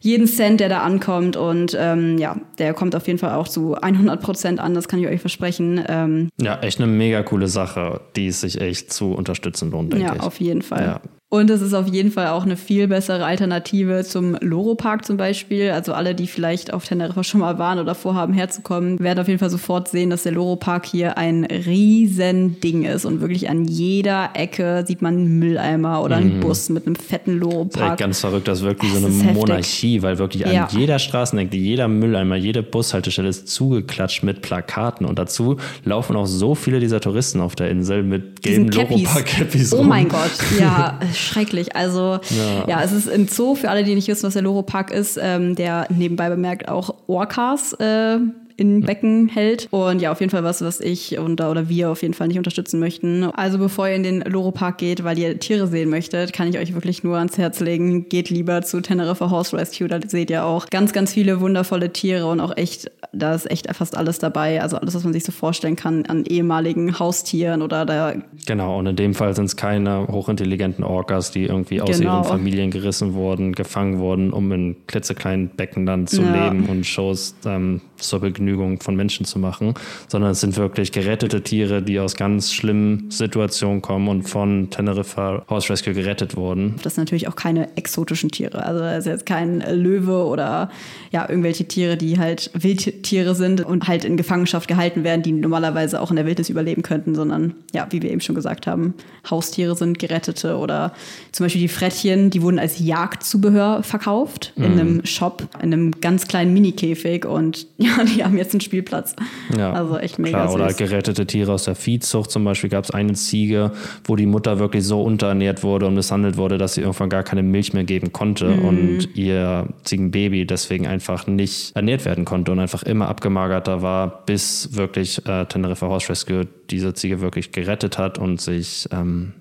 jeden Cent, der da ankommt. Und ähm, ja, der kommt auf jeden Fall auch zu 100 Prozent an, das kann ich euch versprechen. Ähm, Ja, echt eine mega coole Sache, die es sich echt zu unterstützen lohnt, denke ja, ich. auf jeden Fall. Ja. Und es ist auf jeden Fall auch eine viel bessere Alternative zum Loro Park zum Beispiel. Also alle, die vielleicht auf Teneriffa schon mal waren oder vorhaben herzukommen, werden auf jeden Fall sofort sehen, dass der Loro Park hier ein riesen Ding ist. Und wirklich an jeder Ecke sieht man einen Mülleimer oder einen mhm. Bus mit einem fetten Loro Park. ganz verrückt, das ist wirklich so eine Monarchie, weil wirklich an jeder Straßenecke, jeder Mülleimer, jede Bushaltestelle ist zugeklatscht mit Plakaten. Und dazu laufen auch so viele dieser Touristen auf der Insel mit gelben Loro Park Cappies Oh mein Gott, ja, schrecklich. Also ja. ja. es ist ein Zoo, für alle, die nicht wissen, was der Loro Park ist, ähm, der nebenbei bemerkt auch Orcas äh, in Becken hält. Und ja, auf jeden Fall was, was ich und, oder wir auf jeden Fall nicht unterstützen möchten. Also bevor ihr in den Loro Park geht, weil ihr Tiere sehen möchtet, kann ich euch wirklich nur ans Herz legen, geht lieber zu Teneriffa Horse Rescue. Da seht ihr auch ganz, ganz viele wundervolle Tiere und auch echt, da ist echt fast alles dabei. Also alles, was man sich so vorstellen kann an ehemaligen Haustieren oder da. Genau, und in dem Fall sind es keine hochintelligenten Orcas, die irgendwie aus genau. ihren Familien gerissen wurden, gefangen wurden, um in klitzekleinen Becken dann zu ja. leben und Shows ähm, zur Begnügen Vergnügung von Menschen zu machen, sondern es sind wirklich gerettete Tiere, die aus ganz schlimmen Situationen kommen und von Teneriffa House Rescue gerettet wurden. Das sind natürlich auch keine exotischen Tiere. Also es ist jetzt kein Löwe oder ja, irgendwelche Tiere, die halt Wildtiere sind und halt in Gefangenschaft gehalten werden, die normalerweise auch in der Wildnis überleben könnten, sondern ja, wie wir eben schon gesagt haben, Haustiere sind gerettete oder zum Beispiel die Frettchen, die wurden als Jagdzubehör verkauft in mhm. einem Shop, in einem ganz kleinen Mini-Käfig und ja, die haben jetzt einen Spielplatz. Ja, also echt mega klar, Oder gerettete Tiere aus der Viehzucht. Zum Beispiel gab es eine Ziege, wo die Mutter wirklich so unterernährt wurde und misshandelt wurde, dass sie irgendwann gar keine Milch mehr geben konnte mhm. und ihr Ziegenbaby deswegen einfach nicht ernährt werden konnte und einfach immer abgemagerter war, bis wirklich äh, Teneriffa Horse Rescue diese Ziege wirklich gerettet hat und sich ähm,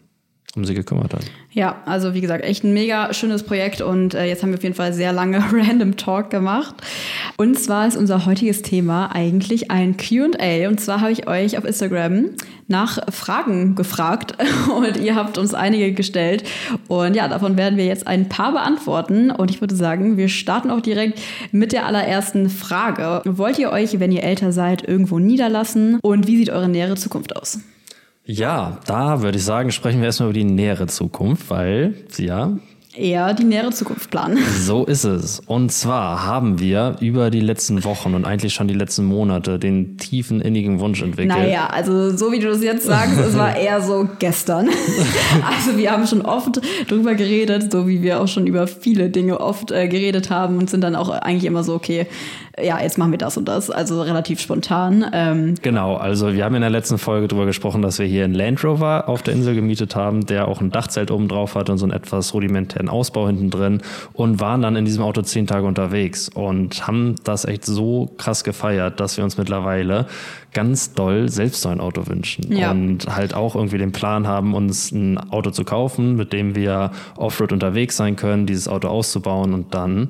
um sie gekümmert hat. Ja, also wie gesagt, echt ein mega schönes Projekt und äh, jetzt haben wir auf jeden Fall sehr lange Random Talk gemacht. Und zwar ist unser heutiges Thema eigentlich ein QA. Und zwar habe ich euch auf Instagram nach Fragen gefragt und ihr habt uns einige gestellt. Und ja, davon werden wir jetzt ein paar beantworten. Und ich würde sagen, wir starten auch direkt mit der allerersten Frage. Wollt ihr euch, wenn ihr älter seid, irgendwo niederlassen? Und wie sieht eure nähere Zukunft aus? Ja, da würde ich sagen, sprechen wir erstmal über die nähere Zukunft, weil, ja, eher die nähere Zukunft planen. So ist es. Und zwar haben wir über die letzten Wochen und eigentlich schon die letzten Monate den tiefen, innigen Wunsch entwickelt. Naja, also so wie du das jetzt sagst, es war eher so gestern. Also wir haben schon oft drüber geredet, so wie wir auch schon über viele Dinge oft äh, geredet haben und sind dann auch eigentlich immer so, okay, ja, jetzt machen wir das und das. Also relativ spontan. Ähm. Genau, also wir haben in der letzten Folge darüber gesprochen, dass wir hier einen Land Rover auf der Insel gemietet haben, der auch ein Dachzelt oben drauf hat und so einen etwas rudimentären Ausbau hinten drin und waren dann in diesem Auto zehn Tage unterwegs und haben das echt so krass gefeiert, dass wir uns mittlerweile ganz doll selbst so ein Auto wünschen ja. und halt auch irgendwie den Plan haben, uns ein Auto zu kaufen, mit dem wir Offroad unterwegs sein können, dieses Auto auszubauen und dann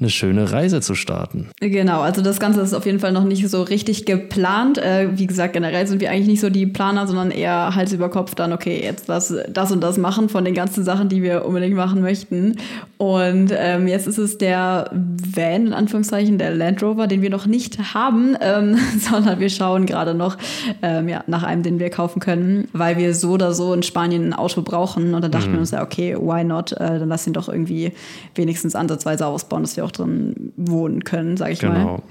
eine schöne Reise zu starten. Genau, also das Ganze ist auf jeden Fall noch nicht so richtig geplant. Äh, wie gesagt, generell sind wir eigentlich nicht so die Planer, sondern eher Hals über Kopf dann, okay, jetzt das, das und das machen von den ganzen Sachen, die wir unbedingt machen möchten. Und ähm, jetzt ist es der Van, in Anführungszeichen, der Land Rover, den wir noch nicht haben, ähm, sondern wir schauen gerade noch ähm, ja, nach einem, den wir kaufen können, weil wir so oder so in Spanien ein Auto brauchen. Und da dachten mhm. wir uns ja, okay, why not? Äh, dann lass ihn doch irgendwie wenigstens ansatzweise ausbauen, dass wir auch drin wohnen können, sage ich genau. mal. Genau.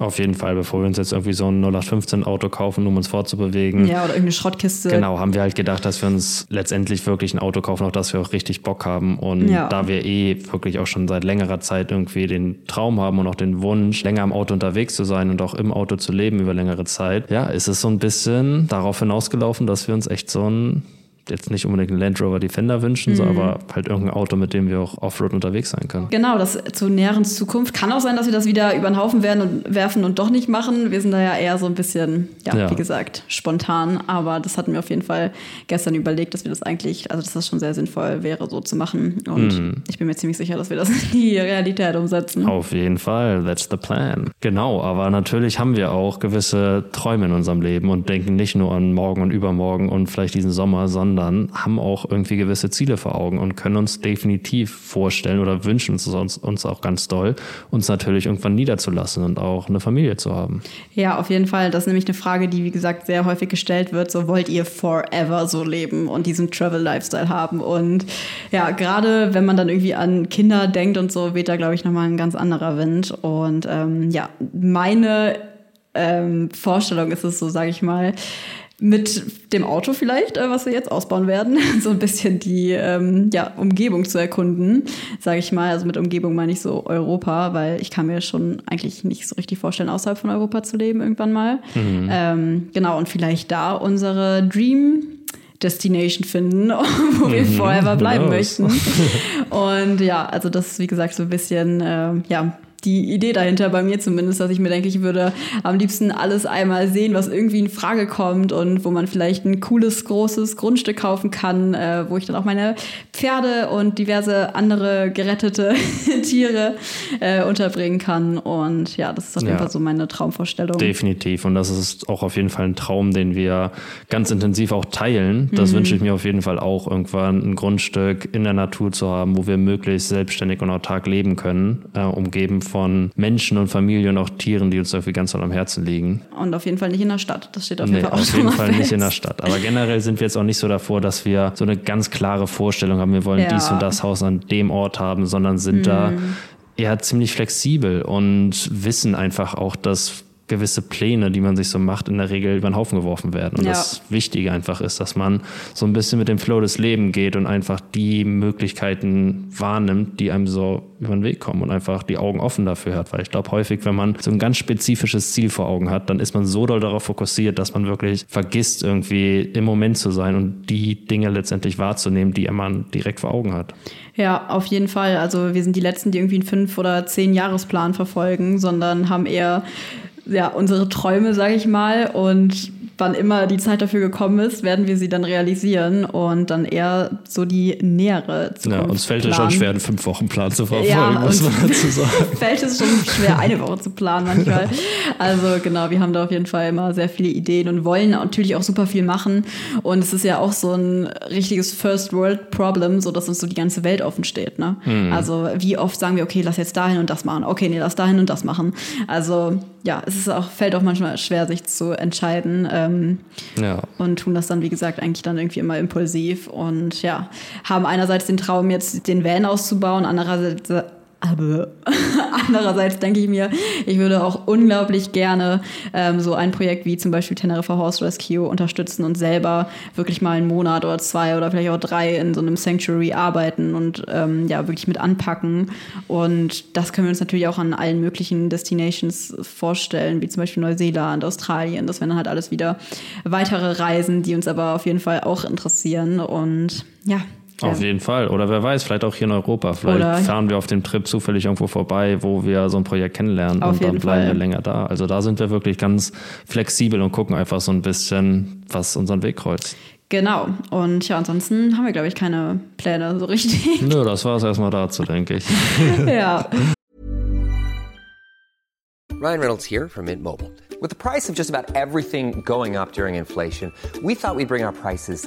Auf jeden Fall, bevor wir uns jetzt irgendwie so ein 0815 Auto kaufen, um uns fortzubewegen. Ja, oder irgendeine Schrottkiste. Genau, haben wir halt gedacht, dass wir uns letztendlich wirklich ein Auto kaufen, auf das wir auch richtig Bock haben. Und ja. da wir eh wirklich auch schon seit längerer Zeit irgendwie den Traum haben und auch den Wunsch, länger im Auto unterwegs zu sein und auch im Auto zu leben über längere Zeit, ja, ist es so ein bisschen darauf hinausgelaufen, dass wir uns echt so ein jetzt nicht unbedingt einen Land Rover Defender wünschen, mhm. so, aber halt irgendein Auto, mit dem wir auch Offroad unterwegs sein können. Genau, das zur näheren Zukunft. Kann auch sein, dass wir das wieder über den Haufen werden und werfen und doch nicht machen. Wir sind da ja eher so ein bisschen, ja, ja. wie gesagt, spontan. Aber das hatten wir auf jeden Fall gestern überlegt, dass wir das eigentlich, also dass das schon sehr sinnvoll wäre, so zu machen. Und mhm. ich bin mir ziemlich sicher, dass wir das in die Realität umsetzen. Auf jeden Fall, that's the plan. Genau, aber natürlich haben wir auch gewisse Träume in unserem Leben und denken nicht nur an morgen und übermorgen und vielleicht diesen Sommer, sondern sondern haben auch irgendwie gewisse Ziele vor Augen und können uns definitiv vorstellen oder wünschen uns, uns auch ganz doll, uns natürlich irgendwann niederzulassen und auch eine Familie zu haben. Ja, auf jeden Fall. Das ist nämlich eine Frage, die, wie gesagt, sehr häufig gestellt wird. So wollt ihr forever so leben und diesen Travel-Lifestyle haben? Und ja, gerade wenn man dann irgendwie an Kinder denkt und so, weht da, glaube ich, nochmal ein ganz anderer Wind. Und ähm, ja, meine ähm, Vorstellung ist es so, sage ich mal, mit dem Auto vielleicht, äh, was wir jetzt ausbauen werden, so ein bisschen die ähm, ja, Umgebung zu erkunden, sage ich mal. Also mit Umgebung meine ich so Europa, weil ich kann mir schon eigentlich nicht so richtig vorstellen, außerhalb von Europa zu leben irgendwann mal. Mhm. Ähm, genau, und vielleicht da unsere Dream Destination finden, wo wir mhm, forever bleiben möchten. Und ja, also das ist wie gesagt so ein bisschen äh, ja, die Idee dahinter, bei mir zumindest, dass ich mir denke, ich würde am liebsten alles einmal sehen, was irgendwie in Frage kommt und wo man vielleicht ein cooles, großes Grundstück kaufen kann, äh, wo ich dann auch meine Pferde und diverse andere gerettete Tiere äh, unterbringen kann. Und ja, das ist auf jeden Fall so meine Traumvorstellung. Definitiv. Und das ist auch auf jeden Fall ein Traum, den wir ganz intensiv auch teilen. Das mhm. wünsche ich mir auf jeden Fall auch, irgendwann ein Grundstück in der Natur zu haben, wo wir möglichst selbstständig und autark leben können, äh, umgeben von von Menschen und Familien und auch Tieren, die uns dafür ganz doll am Herzen liegen. Und auf jeden Fall nicht in der Stadt. Das steht auf jeden nee, Fall auch Auf jeden Fall fest. nicht in der Stadt. Aber generell sind wir jetzt auch nicht so davor, dass wir so eine ganz klare Vorstellung haben, wir wollen ja. dies und das Haus an dem Ort haben, sondern sind mhm. da eher ziemlich flexibel und wissen einfach auch, dass gewisse Pläne, die man sich so macht, in der Regel über den Haufen geworfen werden. Und ja. das Wichtige einfach ist, dass man so ein bisschen mit dem Flow des Lebens geht und einfach die Möglichkeiten wahrnimmt, die einem so über den Weg kommen und einfach die Augen offen dafür hat. Weil ich glaube, häufig, wenn man so ein ganz spezifisches Ziel vor Augen hat, dann ist man so doll darauf fokussiert, dass man wirklich vergisst, irgendwie im Moment zu sein und die Dinge letztendlich wahrzunehmen, die man direkt vor Augen hat. Ja, auf jeden Fall. Also wir sind die Letzten, die irgendwie einen fünf- oder zehn Jahresplan verfolgen, sondern haben eher ja, unsere Träume, sage ich mal. Und wann immer die Zeit dafür gekommen ist, werden wir sie dann realisieren und dann eher so die nähere Zukunft Ja, uns fällt es schon schwer, einen fünf Wochen Plan zu verfolgen, ja, muss man dazu sagen. fällt es schon schwer, eine Woche zu planen manchmal. Also genau, wir haben da auf jeden Fall immer sehr viele Ideen und wollen natürlich auch super viel machen. Und es ist ja auch so ein richtiges First World Problem, so dass uns so die ganze Welt offen steht. Ne? Hm. Also wie oft sagen wir, okay, lass jetzt dahin und das machen. Okay, nee, lass dahin und das machen. Also ja, es ist auch, fällt auch manchmal schwer, sich zu entscheiden. Ähm, ja. Und tun das dann, wie gesagt, eigentlich dann irgendwie immer impulsiv und ja, haben einerseits den Traum, jetzt den Van auszubauen, andererseits aber andererseits denke ich mir, ich würde auch unglaublich gerne ähm, so ein Projekt wie zum Beispiel Teneriffa Horse Rescue unterstützen und selber wirklich mal einen Monat oder zwei oder vielleicht auch drei in so einem Sanctuary arbeiten und ähm, ja, wirklich mit anpacken. Und das können wir uns natürlich auch an allen möglichen Destinations vorstellen, wie zum Beispiel Neuseeland, Australien. Das wären dann halt alles wieder weitere Reisen, die uns aber auf jeden Fall auch interessieren. Und ja, auf jeden Fall. Oder wer weiß, vielleicht auch hier in Europa. Vielleicht Oder fahren wir auf dem Trip zufällig irgendwo vorbei, wo wir so ein Projekt kennenlernen und dann bleiben Fall. wir länger da. Also da sind wir wirklich ganz flexibel und gucken einfach so ein bisschen, was unseren Weg kreuzt. Genau. Und ja, ansonsten haben wir, glaube ich, keine Pläne so richtig. Nö, das war es erstmal dazu, denke ich. ja. Ryan Reynolds here from Mint Mobile. With the price of just about everything going up during inflation, we thought we'd bring our prices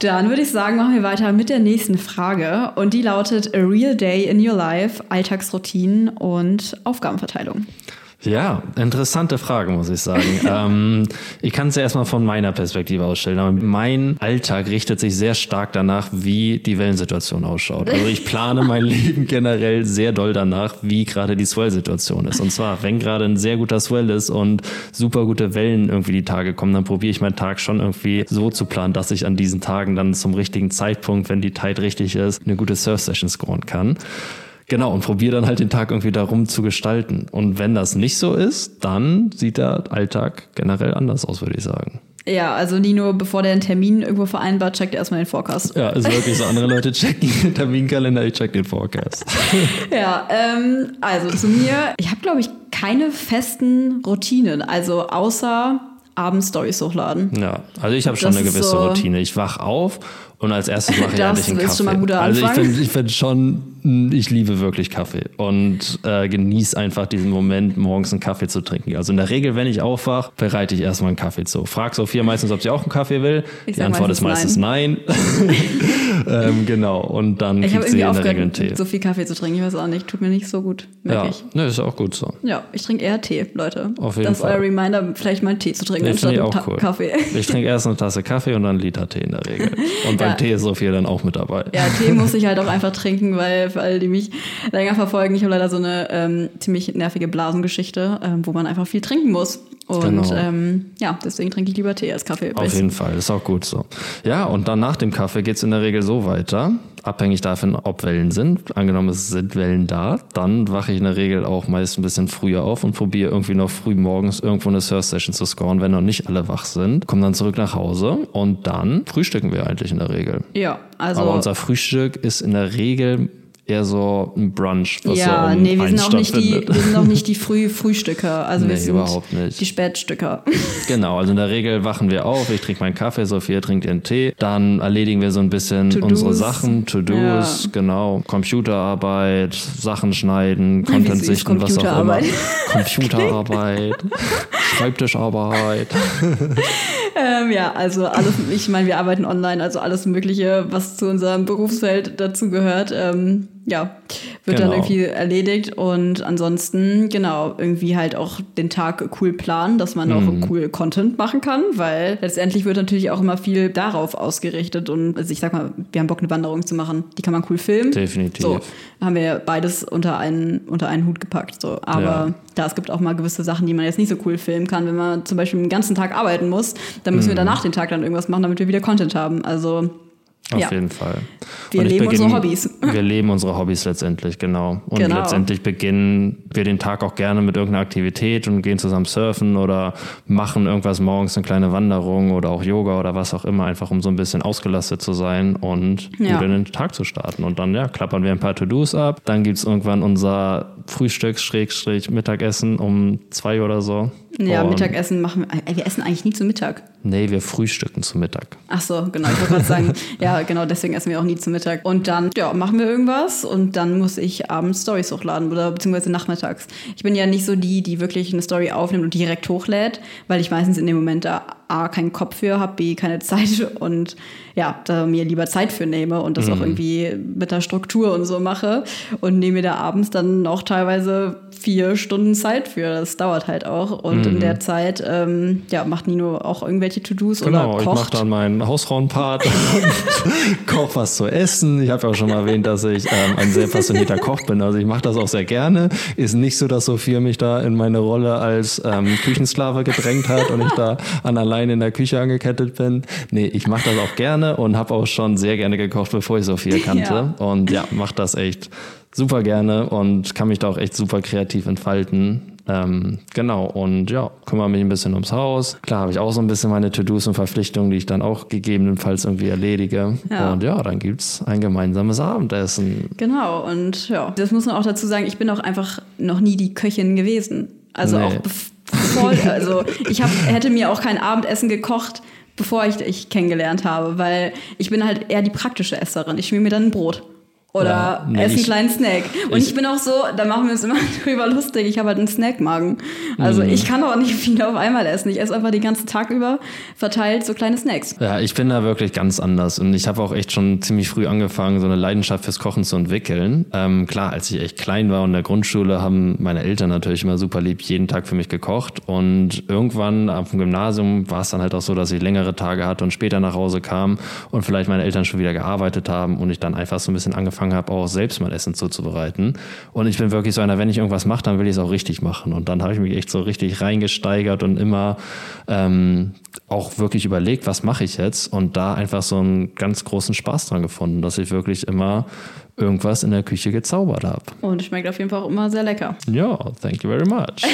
Dann würde ich sagen, machen wir weiter mit der nächsten Frage. Und die lautet: A Real Day in Your Life, Alltagsroutinen und Aufgabenverteilung. Ja, interessante Frage, muss ich sagen. ähm, ich kann es ja erstmal von meiner Perspektive ausstellen, aber mein Alltag richtet sich sehr stark danach, wie die Wellensituation ausschaut. Also ich plane mein Leben generell sehr doll danach, wie gerade die Swell-Situation ist. Und zwar, wenn gerade ein sehr guter Swell ist und super gute Wellen irgendwie die Tage kommen, dann probiere ich meinen Tag schon irgendwie so zu planen, dass ich an diesen Tagen dann zum richtigen Zeitpunkt, wenn die Tide richtig ist, eine gute Surf-Session scoren kann. Genau, und probiere dann halt den Tag irgendwie darum zu gestalten. Und wenn das nicht so ist, dann sieht der Alltag generell anders aus, würde ich sagen. Ja, also nie nur bevor der einen Termin irgendwo vereinbart, checkt er erstmal den Forecast. Ja, ist wirklich so. Andere Leute checken den Terminkalender, ich check den Forecast. ja, ähm, also zu mir, ich habe, glaube ich, keine festen Routinen. Also außer abends Stories hochladen. Ja, also ich habe schon eine gewisse so Routine. Ich wach auf und als erstes mache ich eigentlich einen Kaffee. Schon mal guter also ich finde ich find schon, ich liebe wirklich Kaffee und äh, genieße einfach diesen Moment, morgens einen Kaffee zu trinken. Also in der Regel, wenn ich aufwache, bereite ich erstmal einen Kaffee zu. Frag Sophia meistens, ob sie auch einen Kaffee will. Ich Die Antwort ist meistens nein. nein. ähm, genau. Und dann ich kriegt sie in der Regel einen Tee. So viel Kaffee zu trinken, ich weiß auch nicht, tut mir nicht so gut. Ja, ich. ne, ist auch gut so. Ja, ich trinke eher Tee, Leute. Auf jeden das Fall. ist euer Reminder, vielleicht mal einen Tee zu trinken nee, anstatt auch cool. Kaffee. Ich trinke erst eine Tasse Kaffee und dann einen Liter Tee in der Regel. Und beim ja. Tee ist Sophia dann auch mit dabei. Ja, Tee muss ich halt auch einfach trinken, weil für alle, die mich länger verfolgen, ich habe leider so eine ähm, ziemlich nervige Blasengeschichte, ähm, wo man einfach viel trinken muss. Und genau. ähm, ja, deswegen trinke ich lieber Tee als Kaffee. Auf jeden Fall, ist auch gut so. Ja, und dann nach dem Kaffee geht es in der Regel so weiter, abhängig davon, ob Wellen sind. Angenommen, es sind Wellen da, dann wache ich in der Regel auch meist ein bisschen früher auf und probiere irgendwie noch früh morgens irgendwo eine Surf-Session zu scoren, wenn noch nicht alle wach sind. Komme dann zurück nach Hause und dann frühstücken wir eigentlich in der Regel. Ja, also. Aber unser Frühstück ist in der Regel eher so ein Brunch. Was ja, so um nee, wir sind, auch nicht die, wir sind auch nicht die Früh Frühstücker. Also nee, wir sind überhaupt nicht. die Spätstücker. Genau, also in der Regel wachen wir auf, ich trinke meinen Kaffee, Sophia trinkt ihren Tee. Dann erledigen wir so ein bisschen unsere Sachen, To-Dos, ja. genau, Computerarbeit, Sachen schneiden, Content sichten, was auch immer. Computerarbeit, Schreibtischarbeit. ähm, ja, also alles, ich meine, wir arbeiten online, also alles Mögliche, was zu unserem Berufsfeld dazu gehört. Ähm, ja, wird genau. dann irgendwie erledigt und ansonsten, genau, irgendwie halt auch den Tag cool planen, dass man mhm. auch cool Content machen kann, weil letztendlich wird natürlich auch immer viel darauf ausgerichtet und also ich sag mal, wir haben Bock, eine Wanderung zu machen, die kann man cool filmen. Definitiv. So, haben wir beides unter einen, unter einen Hut gepackt, so. Aber ja. da, es gibt auch mal gewisse Sachen, die man jetzt nicht so cool filmen kann, wenn man zum Beispiel den ganzen Tag arbeiten muss, dann müssen mhm. wir danach den Tag dann irgendwas machen, damit wir wieder Content haben, also auf ja. jeden Fall. Wir leben beginn, unsere Hobbys. Wir leben unsere Hobbys letztendlich, genau. Und genau. letztendlich beginnen wir den Tag auch gerne mit irgendeiner Aktivität und gehen zusammen surfen oder machen irgendwas morgens, eine kleine Wanderung oder auch Yoga oder was auch immer, einfach um so ein bisschen ausgelastet zu sein und ja. gut in den Tag zu starten. Und dann, ja, klappern wir ein paar To-Dos ab. Dann gibt es irgendwann unser Frühstücks-Mittagessen um zwei oder so. Ja, und Mittagessen machen wir. Wir essen eigentlich nie zu Mittag. Nee, wir frühstücken zu Mittag. Ach so, genau. Ich wollte gerade sagen, ja, genau, deswegen essen wir auch nie zu Mittag. Und dann, ja, machen wir irgendwas und dann muss ich abends Stories hochladen oder beziehungsweise nachmittags. Ich bin ja nicht so die, die wirklich eine Story aufnimmt und direkt hochlädt, weil ich meistens in dem Moment da A, keinen Kopf für habe, B, keine Zeit und ja, da mir lieber Zeit für nehme und das mhm. auch irgendwie mit der Struktur und so mache und nehme mir da abends dann auch teilweise vier Stunden Zeit für. Das dauert halt auch. Und mhm. in der Zeit ähm, ja, macht Nino auch irgendwelche To-Dos genau, oder kocht. ich mache dann meinen Hausfrauenpart und koche was zu essen. Ich habe ja auch schon mal erwähnt, dass ich ähm, ein sehr passionierter Koch bin. Also ich mache das auch sehr gerne. Ist nicht so, dass Sophia mich da in meine Rolle als ähm, Küchensklave gedrängt hat und ich da an allein in der Küche angekettet bin. Nee, ich mache das auch gerne und habe auch schon sehr gerne gekocht, bevor ich Sophia kannte. Ja. Und ja, mache das echt super gerne und kann mich da auch echt super kreativ entfalten. Ähm, genau, und ja, kümmere mich ein bisschen ums Haus. Klar habe ich auch so ein bisschen meine To-Dos und Verpflichtungen, die ich dann auch gegebenenfalls irgendwie erledige. Ja. Und ja, dann gibt es ein gemeinsames Abendessen. Genau, und ja, das muss man auch dazu sagen, ich bin auch einfach noch nie die Köchin gewesen. Also nee. auch bevor, also ich hab, hätte mir auch kein Abendessen gekocht, bevor ich dich kennengelernt habe, weil ich bin halt eher die praktische Esserin. Ich schmier mir dann ein Brot. Oder Ja, nee, ess einen kleinen Snack. Und ich, ich- bin auch so, da machen wir uns immer drüber lustig, ich habe halt einen Snackmagen. Also Mhm. ich kann auch nicht viel auf einmal essen. Ich esse einfach den ganzen Tag über verteilt so kleine Snacks. Ja, ich bin da wirklich ganz anders und ich habe auch echt schon ziemlich früh angefangen, so eine Leidenschaft fürs Kochen zu entwickeln. Ähm, klar, als ich echt klein war und in der Grundschule haben meine Eltern natürlich immer super lieb jeden Tag für mich gekocht und irgendwann auf dem Gymnasium war es dann halt auch so, dass ich längere Tage hatte und später nach Hause kam und vielleicht meine Eltern schon wieder gearbeitet haben und ich dann einfach so ein bisschen angefangen habe, auch selbst mein Essen zuzubereiten. Und ich bin wirklich so einer, wenn ich irgendwas mache, dann will ich es auch richtig machen. Und dann habe ich mich echt so richtig reingesteigert und immer ähm, auch wirklich überlegt, was mache ich jetzt? Und da einfach so einen ganz großen Spaß dran gefunden, dass ich wirklich immer irgendwas in der Küche gezaubert habe. Und schmeckt auf jeden Fall auch immer sehr lecker. Ja, thank you very much.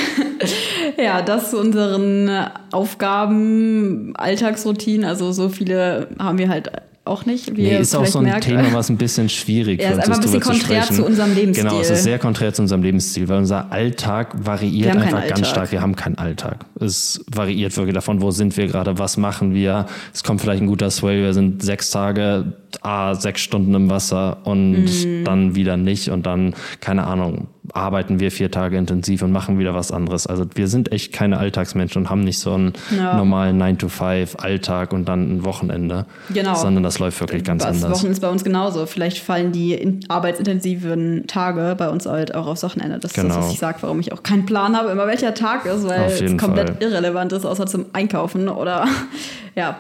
Ja, das zu unseren Aufgaben, Alltagsroutinen. Also so viele haben wir halt auch nicht. Wie Nee, ist auch so ein merkt. Thema, was ein bisschen schwierig Ja, für ist uns einfach ein ist, bisschen zu konträr sprechen. zu unserem Lebensstil. Genau, es ist sehr konträr zu unserem Lebensstil, weil unser Alltag variiert einfach ganz Alltag. stark. Wir haben keinen Alltag. Es variiert wirklich davon, wo sind wir gerade, was machen wir. Es kommt vielleicht ein guter Swell, wir sind sechs Tage, ah, sechs Stunden im Wasser und Mhm. dann wieder nicht und dann, keine Ahnung, arbeiten wir vier Tage intensiv und machen wieder was anderes. Also wir sind echt keine Alltagsmenschen und haben nicht so einen Ja. normalen 9-to-5-Alltag und dann ein Wochenende. Genau. Sondern das läuft wirklich ganz das anders. Wochen ist bei uns genauso. Vielleicht fallen die in- arbeitsintensiven Tage bei uns halt auch aufs Wochenende. Das ist das, Genau. was ich sage, warum ich auch keinen Plan habe, immer welcher Tag ist, weil es komplett Fall. irrelevant ist, außer zum Einkaufen oder ja,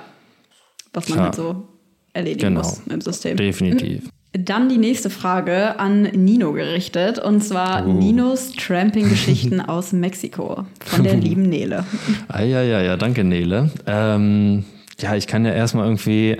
was man Klar. halt so erledigen Genau. muss im System. Definitiv. Dann die nächste Frage an Nino gerichtet und zwar Oh. Ninos Tramping-Geschichten aus Mexiko von der lieben Nele. Ah, ja, ja, ja, danke, Nele. Ähm, ja, ich kann ja erstmal irgendwie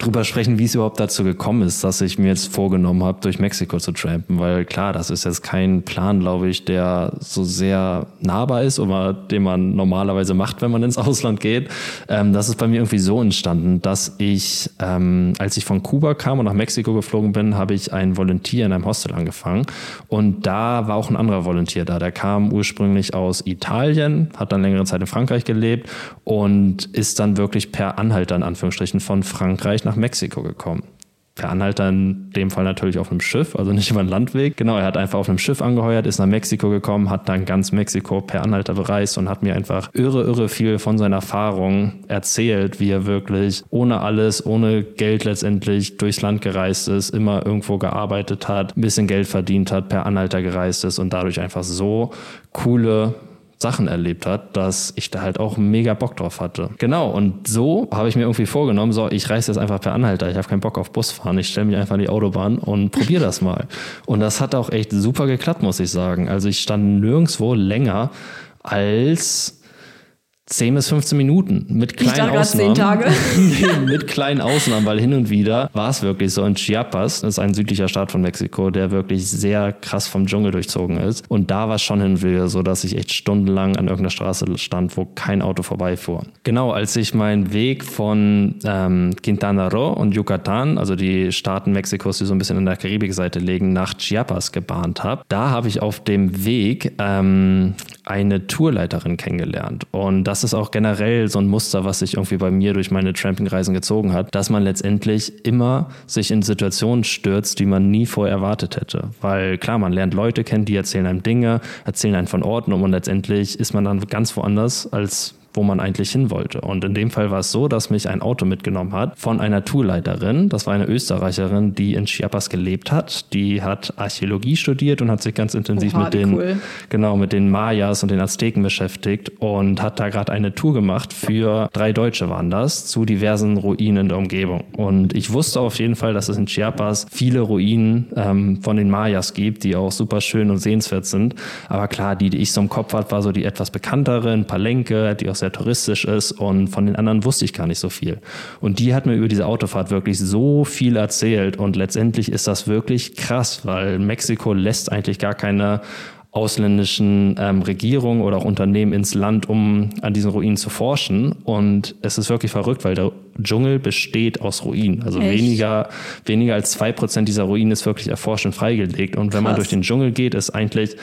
drüber sprechen, wie es überhaupt dazu gekommen ist, dass ich mir jetzt vorgenommen habe, durch Mexiko zu trampen, weil klar, das ist jetzt kein Plan, glaube ich, der so sehr nahbar ist oder den man normalerweise macht, wenn man ins Ausland geht. Ähm, das ist bei mir irgendwie so entstanden, dass ich, ähm, als ich von Kuba kam und nach Mexiko geflogen bin, habe ich ein Volunteer in einem Hostel angefangen und da war auch ein anderer Volunteer da. Der kam ursprünglich aus Italien, hat dann längere Zeit in Frankreich gelebt und ist dann wirklich per Anhalter in Anführungsstrichen von Frankreich nach Mexiko gekommen. Per Anhalter in dem Fall natürlich auf einem Schiff, also nicht über einen Landweg. Genau, er hat einfach auf einem Schiff angeheuert, ist nach Mexiko gekommen, hat dann ganz Mexiko per Anhalter bereist und hat mir einfach irre, irre viel von seiner Erfahrung erzählt, wie er wirklich ohne alles, ohne Geld letztendlich durchs Land gereist ist, immer irgendwo gearbeitet hat, ein bisschen Geld verdient hat, per Anhalter gereist ist und dadurch einfach so coole Sachen erlebt hat, dass ich da halt auch mega Bock drauf hatte. Genau, und so habe ich mir irgendwie vorgenommen, so, ich reise jetzt einfach per Anhalter, ich habe keinen Bock auf Busfahren, ich stelle mich einfach an die Autobahn und probiere das mal. Und das hat auch echt super geklappt, muss ich sagen. Also ich stand nirgendwo länger als 10 bis 15 Minuten mit Ich kleinen gerade Ausnahmen. zehn Tage. Nee, mit kleinen Ausnahmen, weil hin und wieder war es wirklich so in Chiapas, das ist ein südlicher Staat von Mexiko, der wirklich sehr krass vom Dschungel durchzogen ist. Und da war es schon hin und wieder so, dass ich echt stundenlang an irgendeiner Straße stand, wo kein Auto vorbeifuhr. Genau, als ich meinen Weg von ähm, Quintana Roo und Yucatan, also die Staaten Mexikos, die so ein bisschen an der Karibikseite liegen, nach Chiapas gebahnt habe, da habe ich auf dem Weg ähm, eine Tourleiterin kennengelernt. Und das ist auch generell so ein Muster, was sich irgendwie bei mir durch meine Trampingreisen gezogen hat, dass man letztendlich immer sich in Situationen stürzt, die man nie vorher erwartet hätte. Weil klar, man lernt Leute kennen, die erzählen einem Dinge, erzählen einem von Orten und letztendlich ist man dann ganz woanders als wo man eigentlich hin wollte. Und in dem Fall war es so, dass mich ein Auto mitgenommen hat von einer Tourleiterin. Das war eine Österreicherin, die in Chiapas gelebt hat. Die hat Archäologie studiert und hat sich ganz intensiv Oha, mit den cool. genau mit den Mayas und den Azteken beschäftigt und hat da gerade eine Tour gemacht für drei Deutsche waren das zu diversen Ruinen in der Umgebung. Und ich wusste auf jeden Fall, dass es in Chiapas viele Ruinen ähm, von den Mayas gibt, die auch super schön und sehenswert sind. Aber klar, die, die ich so im Kopf hatte, war so die etwas bekanntere, in Palenque, die auch sehr touristisch ist und von den anderen wusste ich gar nicht so viel. Und die hat mir über diese Autofahrt wirklich so viel erzählt und letztendlich ist das wirklich krass, weil Mexiko lässt eigentlich gar keine ausländischen ähm, Regierungen oder auch Unternehmen ins Land, um an diesen Ruinen zu forschen. Und es ist wirklich verrückt, weil der Dschungel besteht aus Ruinen. Also Echt? weniger, weniger als zwei Prozent dieser Ruinen ist wirklich erforscht und freigelegt. Und wenn man Krass. durch den Dschungel geht, ist eigentlich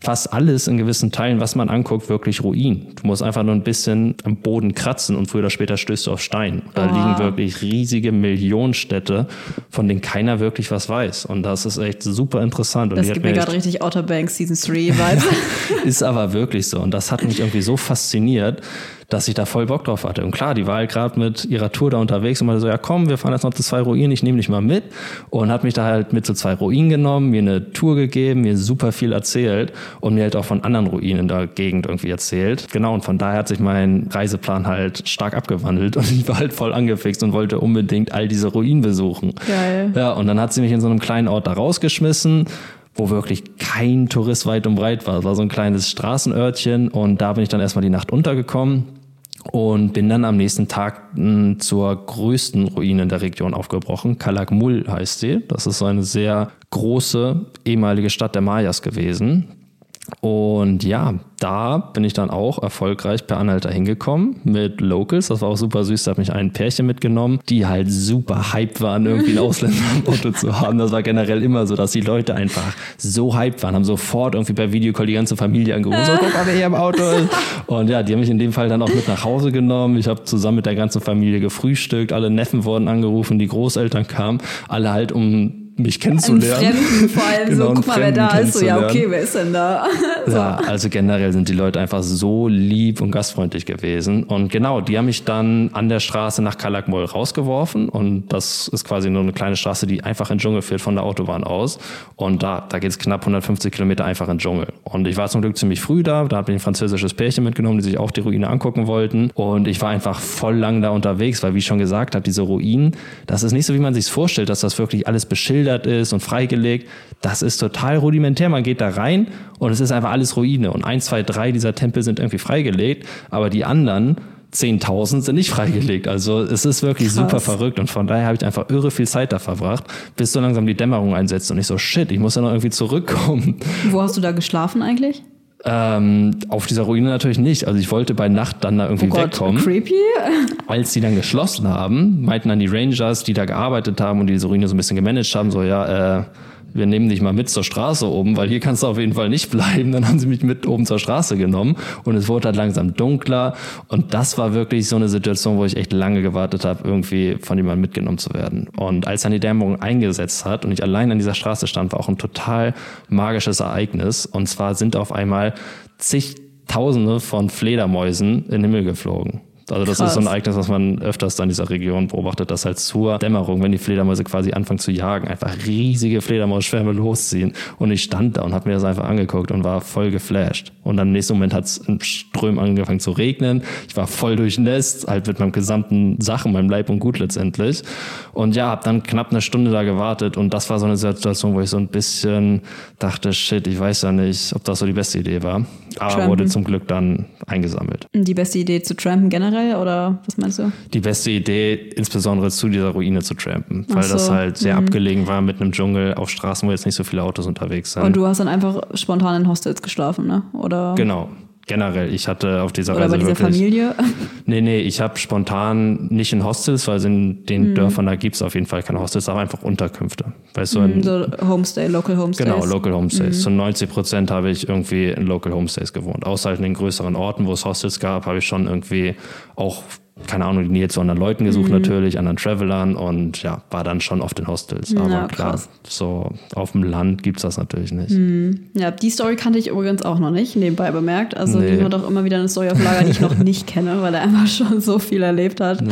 fast alles in gewissen Teilen, was man anguckt, wirklich Ruin. Du musst einfach nur ein bisschen am Boden kratzen und früher oder später stößt du auf Stein. Da Oh. liegen wirklich riesige Millionenstädte, von denen keiner wirklich was weiß. Und das ist echt super interessant. Und Das gibt mir gerade richtig Outer Banks Season 3 Vibes. ist aber wirklich so. Und das hat mich irgendwie so fasziniert, dass ich da voll Bock drauf hatte. Und klar, die war halt gerade mit ihrer Tour da unterwegs und meinte so, ja komm, wir fahren jetzt noch zu zwei Ruinen, ich nehme dich mal mit. Und hat mich da halt mit zu zwei Ruinen genommen, mir eine Tour gegeben, mir super viel erzählt und mir halt auch von anderen Ruinen in der Gegend irgendwie erzählt. Genau, und von daher hat sich mein Reiseplan halt stark abgewandelt und ich war halt voll angefixt und wollte unbedingt all diese Ruinen besuchen. Geil. Ja, und dann hat sie mich in so einem kleinen Ort da rausgeschmissen, wo wirklich kein Tourist weit und breit war. Es war so ein kleines Straßenörtchen und da bin ich dann erstmal die Nacht untergekommen und bin dann am nächsten Tag mh, zur größten Ruine in der Region aufgebrochen. Calakmul heißt sie. Das ist eine sehr große ehemalige Stadt der Mayas gewesen. Und ja, da bin ich dann auch erfolgreich per Anhalter hingekommen mit Locals. Das war auch super süß. Da hat mich ein Pärchen mitgenommen, die halt super hyped waren, irgendwie einen Ausländer im Auto zu haben. Das war generell immer so, dass die Leute einfach so hyped waren, haben sofort irgendwie per Videocall die ganze Familie angerufen. So, guck mal, wer hier im Auto ist. Und ja, die haben mich in dem Fall dann auch mit nach Hause genommen. Ich habe zusammen mit der ganzen Familie gefrühstückt. Alle Neffen wurden angerufen, die Großeltern kamen. Alle halt, um mich kennenzulernen. Fremden vor allem Genau, so, einen guck mal, wer da ist. So, ja, okay, wer ist denn da? So. Ja, also generell sind die Leute einfach so lieb und gastfreundlich gewesen. Und genau, die haben mich dann an der Straße nach Kalakmol rausgeworfen. Und das ist quasi nur eine kleine Straße, die einfach in den Dschungel führt von der Autobahn aus. Und da, da geht es knapp 150 Kilometer einfach in den Dschungel. Und ich war zum Glück ziemlich früh da. Da hat mich ein französisches Pärchen mitgenommen, die sich auch die Ruine angucken wollten. Und ich war einfach voll lang da unterwegs, weil wie ich schon gesagt habe, diese Ruinen, das ist nicht so, wie man sich vorstellt, dass das wirklich alles beschildert ist und freigelegt. Das ist total rudimentär. Man geht da rein und es ist einfach alles Ruine. Und ein, zwei, drei dieser Tempel sind irgendwie freigelegt, aber die anderen 10.000 sind nicht freigelegt. Also es ist wirklich Krass. super verrückt und von daher habe ich einfach irre viel Zeit da verbracht, bis so langsam die Dämmerung einsetzt und ich so, shit, ich muss ja noch irgendwie zurückkommen. Wo hast du da geschlafen eigentlich? Ähm, auf dieser Ruine natürlich nicht. Also ich wollte bei Nacht dann da irgendwie Oh Gott, wegkommen. creepy. Als die dann geschlossen haben, meinten dann die Rangers, die da gearbeitet haben und die diese Ruine so ein bisschen gemanagt haben, so ja, äh, wir nehmen dich mal mit zur Straße oben, weil hier kannst du auf jeden Fall nicht bleiben. Dann haben sie mich mit oben zur Straße genommen und es wurde halt langsam dunkler und das war wirklich so eine Situation, wo ich echt lange gewartet habe, irgendwie von jemandem mitgenommen zu werden. Und als dann die Dämmerung eingesetzt hat und ich allein an dieser Straße stand, war auch ein total magisches Ereignis. Und zwar sind auf einmal zigtausende von Fledermäusen in den Himmel geflogen. Also das Krass. ist so ein Ereignis, was man öfters da in dieser Region beobachtet, dass halt zur Dämmerung, wenn die Fledermäuse quasi anfangen zu jagen, einfach riesige Fledermausschwärme losziehen. Und ich stand da und habe mir das einfach angeguckt und war voll geflasht. Und dann im nächsten Moment hat es in Strömen angefangen zu regnen. Ich war voll durchnässt, halt mit meinem gesamten Sachen, meinem Leib und Gut letztendlich. Und ja, habe dann knapp eine Stunde da gewartet und das war so eine Situation, wo ich so ein bisschen dachte, shit, ich weiß ja nicht, ob das so die beste Idee war. Aber Trampen. wurde zum Glück dann eingesammelt. Die beste Idee zu trampen generell oder was meinst du? die beste Idee, insbesondere zu dieser Ruine zu trampen, weil so, das halt sehr mhm. abgelegen war mit einem Dschungel auf Straßen, wo jetzt nicht so viele Autos unterwegs sind. Und du hast dann einfach spontan in Hostels geschlafen, ne? Oder, genau. Generell, ich hatte auf dieser oder Reise bei dieser wirklich. Familie? Nee, nee, ich habe spontan nicht in Hostels, weil in Mhm. den Dörfern da gibt's auf jeden Fall keine Hostels, aber einfach Unterkünfte. Weißt du, in, so Homestay, Local Homestays. Genau, Local Homestays. Mhm. Zu 90 Prozent habe ich irgendwie in Local Homestays gewohnt. Außer halt in den größeren Orten, wo es Hostels gab, habe ich schon irgendwie auch, keine Ahnung, die Nähe zu anderen Leuten gesucht Mhm. natürlich, anderen Travelern und ja, war dann schon oft in Hostels. Ja, Aber klar, krass. so auf dem Land gibt's das natürlich nicht. Ja, die Story kannte ich übrigens auch noch nicht, nebenbei bemerkt. Also Nee. die hat auch immer wieder eine Story auf Lager, die ich noch nicht kenne, weil er einfach schon so viel erlebt hat.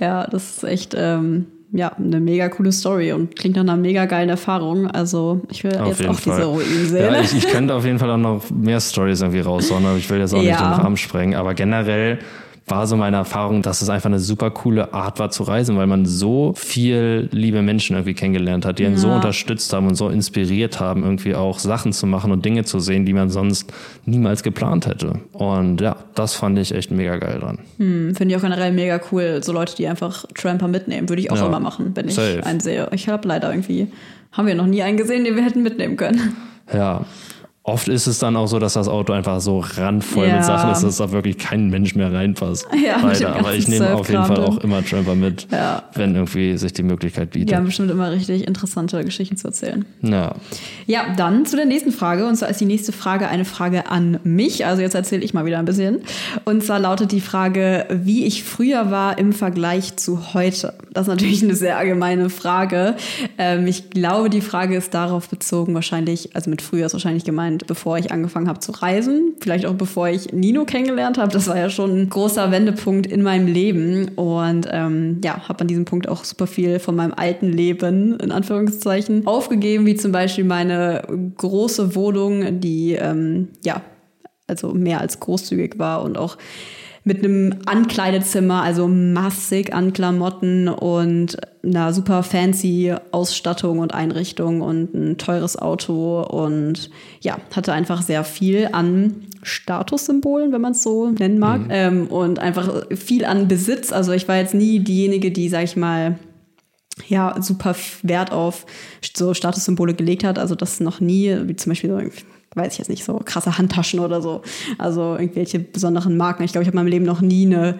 Ja, das ist echt ähm, ja, eine mega coole Story und klingt nach einer mega geilen Erfahrung. Also ich will Auf jetzt auch Fall. diese Ruinen sehen. Ja, ich, ich könnte auf jeden Fall auch noch mehr Stories irgendwie raushauen, aber ich will jetzt auch nicht Ja. den Rahmen sprengen. Aber generell war so meine Erfahrung, dass es einfach eine super coole Art war zu reisen, weil man so viel liebe Menschen irgendwie kennengelernt hat, die einen so Ja. unterstützt haben und so inspiriert haben, irgendwie auch Sachen zu machen und Dinge zu sehen, die man sonst niemals geplant hätte. Und ja, das fand ich echt mega geil dran. Hm, Finde ich auch generell mega cool. So Leute, die einfach Tramper mitnehmen, würde ich auch Ja. immer machen, wenn ich Safe. einen sehe. Ich habe leider irgendwie, haben wir noch nie einen gesehen, den wir hätten mitnehmen können. Ja. Oft ist es dann auch so, dass das Auto einfach so randvoll Ja. mit Sachen ist, dass da wirklich kein Mensch mehr reinpasst. Ja, Leider. Aber ich nehme auf jeden Fall auch immer Tramper mit, Ja. wenn irgendwie sich die Möglichkeit Die bietet. haben bestimmt immer richtig interessante Geschichten zu erzählen. Ja. Ja, dann zu der nächsten Frage. Und zwar ist die nächste Frage eine Frage an mich. Also jetzt erzähle ich mal wieder ein bisschen. Und zwar lautet die Frage, wie ich früher war im Vergleich zu heute. Das ist natürlich eine sehr allgemeine Frage. Ähm, ich glaube, die Frage ist darauf bezogen, wahrscheinlich, also mit früher ist wahrscheinlich gemeint, bevor ich angefangen habe zu reisen. Vielleicht auch bevor ich Nino kennengelernt habe. Das war ja schon ein großer Wendepunkt in meinem Leben. Und ähm, ja, habe an diesem Punkt auch super viel von meinem alten Leben, in Anführungszeichen, aufgegeben, wie zum Beispiel meine große Wohnung, die ähm, ja, also mehr als großzügig war und auch mit einem Ankleidezimmer, also massig an Klamotten und einer super fancy Ausstattung und Einrichtung und ein teures Auto und ja, hatte einfach sehr viel an Statussymbolen, wenn man es so nennen mag, ähm, und einfach viel an Besitz. Also ich war jetzt nie diejenige, die, sag ich mal, ja, super Wert auf so Statussymbole gelegt hat. Also das noch nie, wie zum Beispiel so, weiß ich jetzt nicht, so krasse Handtaschen oder so. Also irgendwelche besonderen Marken. Ich glaube, ich habe in meinem Leben noch nie eine,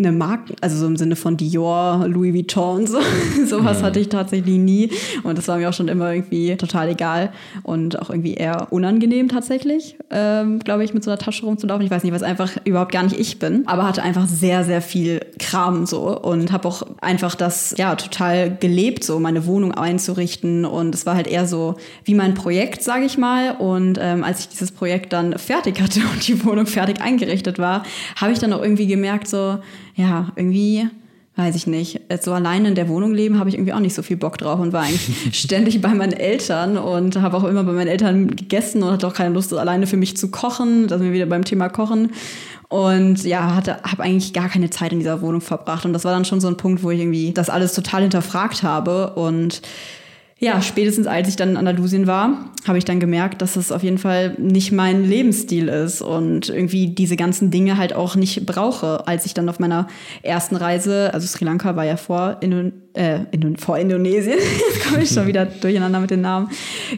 eine Marke, also so im Sinne von Dior, Louis Vuitton, so. sowas hatte ich tatsächlich nie. Und das war mir auch schon immer irgendwie total egal und auch irgendwie eher unangenehm tatsächlich, ähm, glaube ich, mit so einer Tasche rumzulaufen. Ich weiß nicht, was einfach überhaupt gar nicht ich bin, aber hatte einfach sehr, sehr viel Kram so und habe auch einfach das ja total gelebt, so meine Wohnung einzurichten und es war halt eher so wie mein Projekt, sage ich mal. Und ähm, als ich dieses Projekt dann fertig hatte und die Wohnung fertig eingerichtet war, habe ich dann auch irgendwie gemerkt, so ja irgendwie weiß ich nicht, so alleine in der Wohnung leben habe ich irgendwie auch nicht so viel Bock drauf und war eigentlich ständig bei meinen Eltern und habe auch immer bei meinen Eltern gegessen und hatte auch keine Lust, alleine für mich zu kochen. Da sind wir wieder beim Thema Kochen. Und ja, hatte, habe eigentlich gar keine Zeit in dieser Wohnung verbracht. Und das war dann schon so ein Punkt, wo ich irgendwie das alles total hinterfragt habe. Und ja, spätestens als ich dann in Andalusien war, habe ich dann gemerkt, dass das auf jeden Fall nicht mein Lebensstil ist und irgendwie diese ganzen Dinge halt auch nicht brauche. Als ich dann auf meiner ersten Reise, also Sri Lanka war ja vor, Indo äh, Indo vor Indonesien, jetzt komme ich schon wieder durcheinander mit den Namen.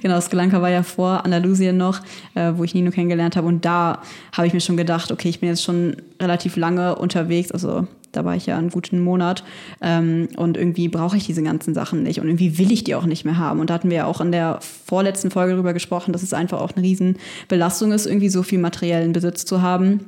Genau, Sri Lanka war ja vor Andalusien noch, äh, wo ich Nino kennengelernt habe. Und da habe ich mir schon gedacht, okay, ich bin jetzt schon relativ lange unterwegs, also da war ich ja einen guten Monat. Ähm, und irgendwie brauche ich diese ganzen Sachen nicht. Und irgendwie will ich die auch nicht mehr haben. Und da hatten wir ja auch in der vorletzten Folge darüber gesprochen, dass es einfach auch eine Riesenbelastung ist, irgendwie so viel materiellen Besitz zu haben.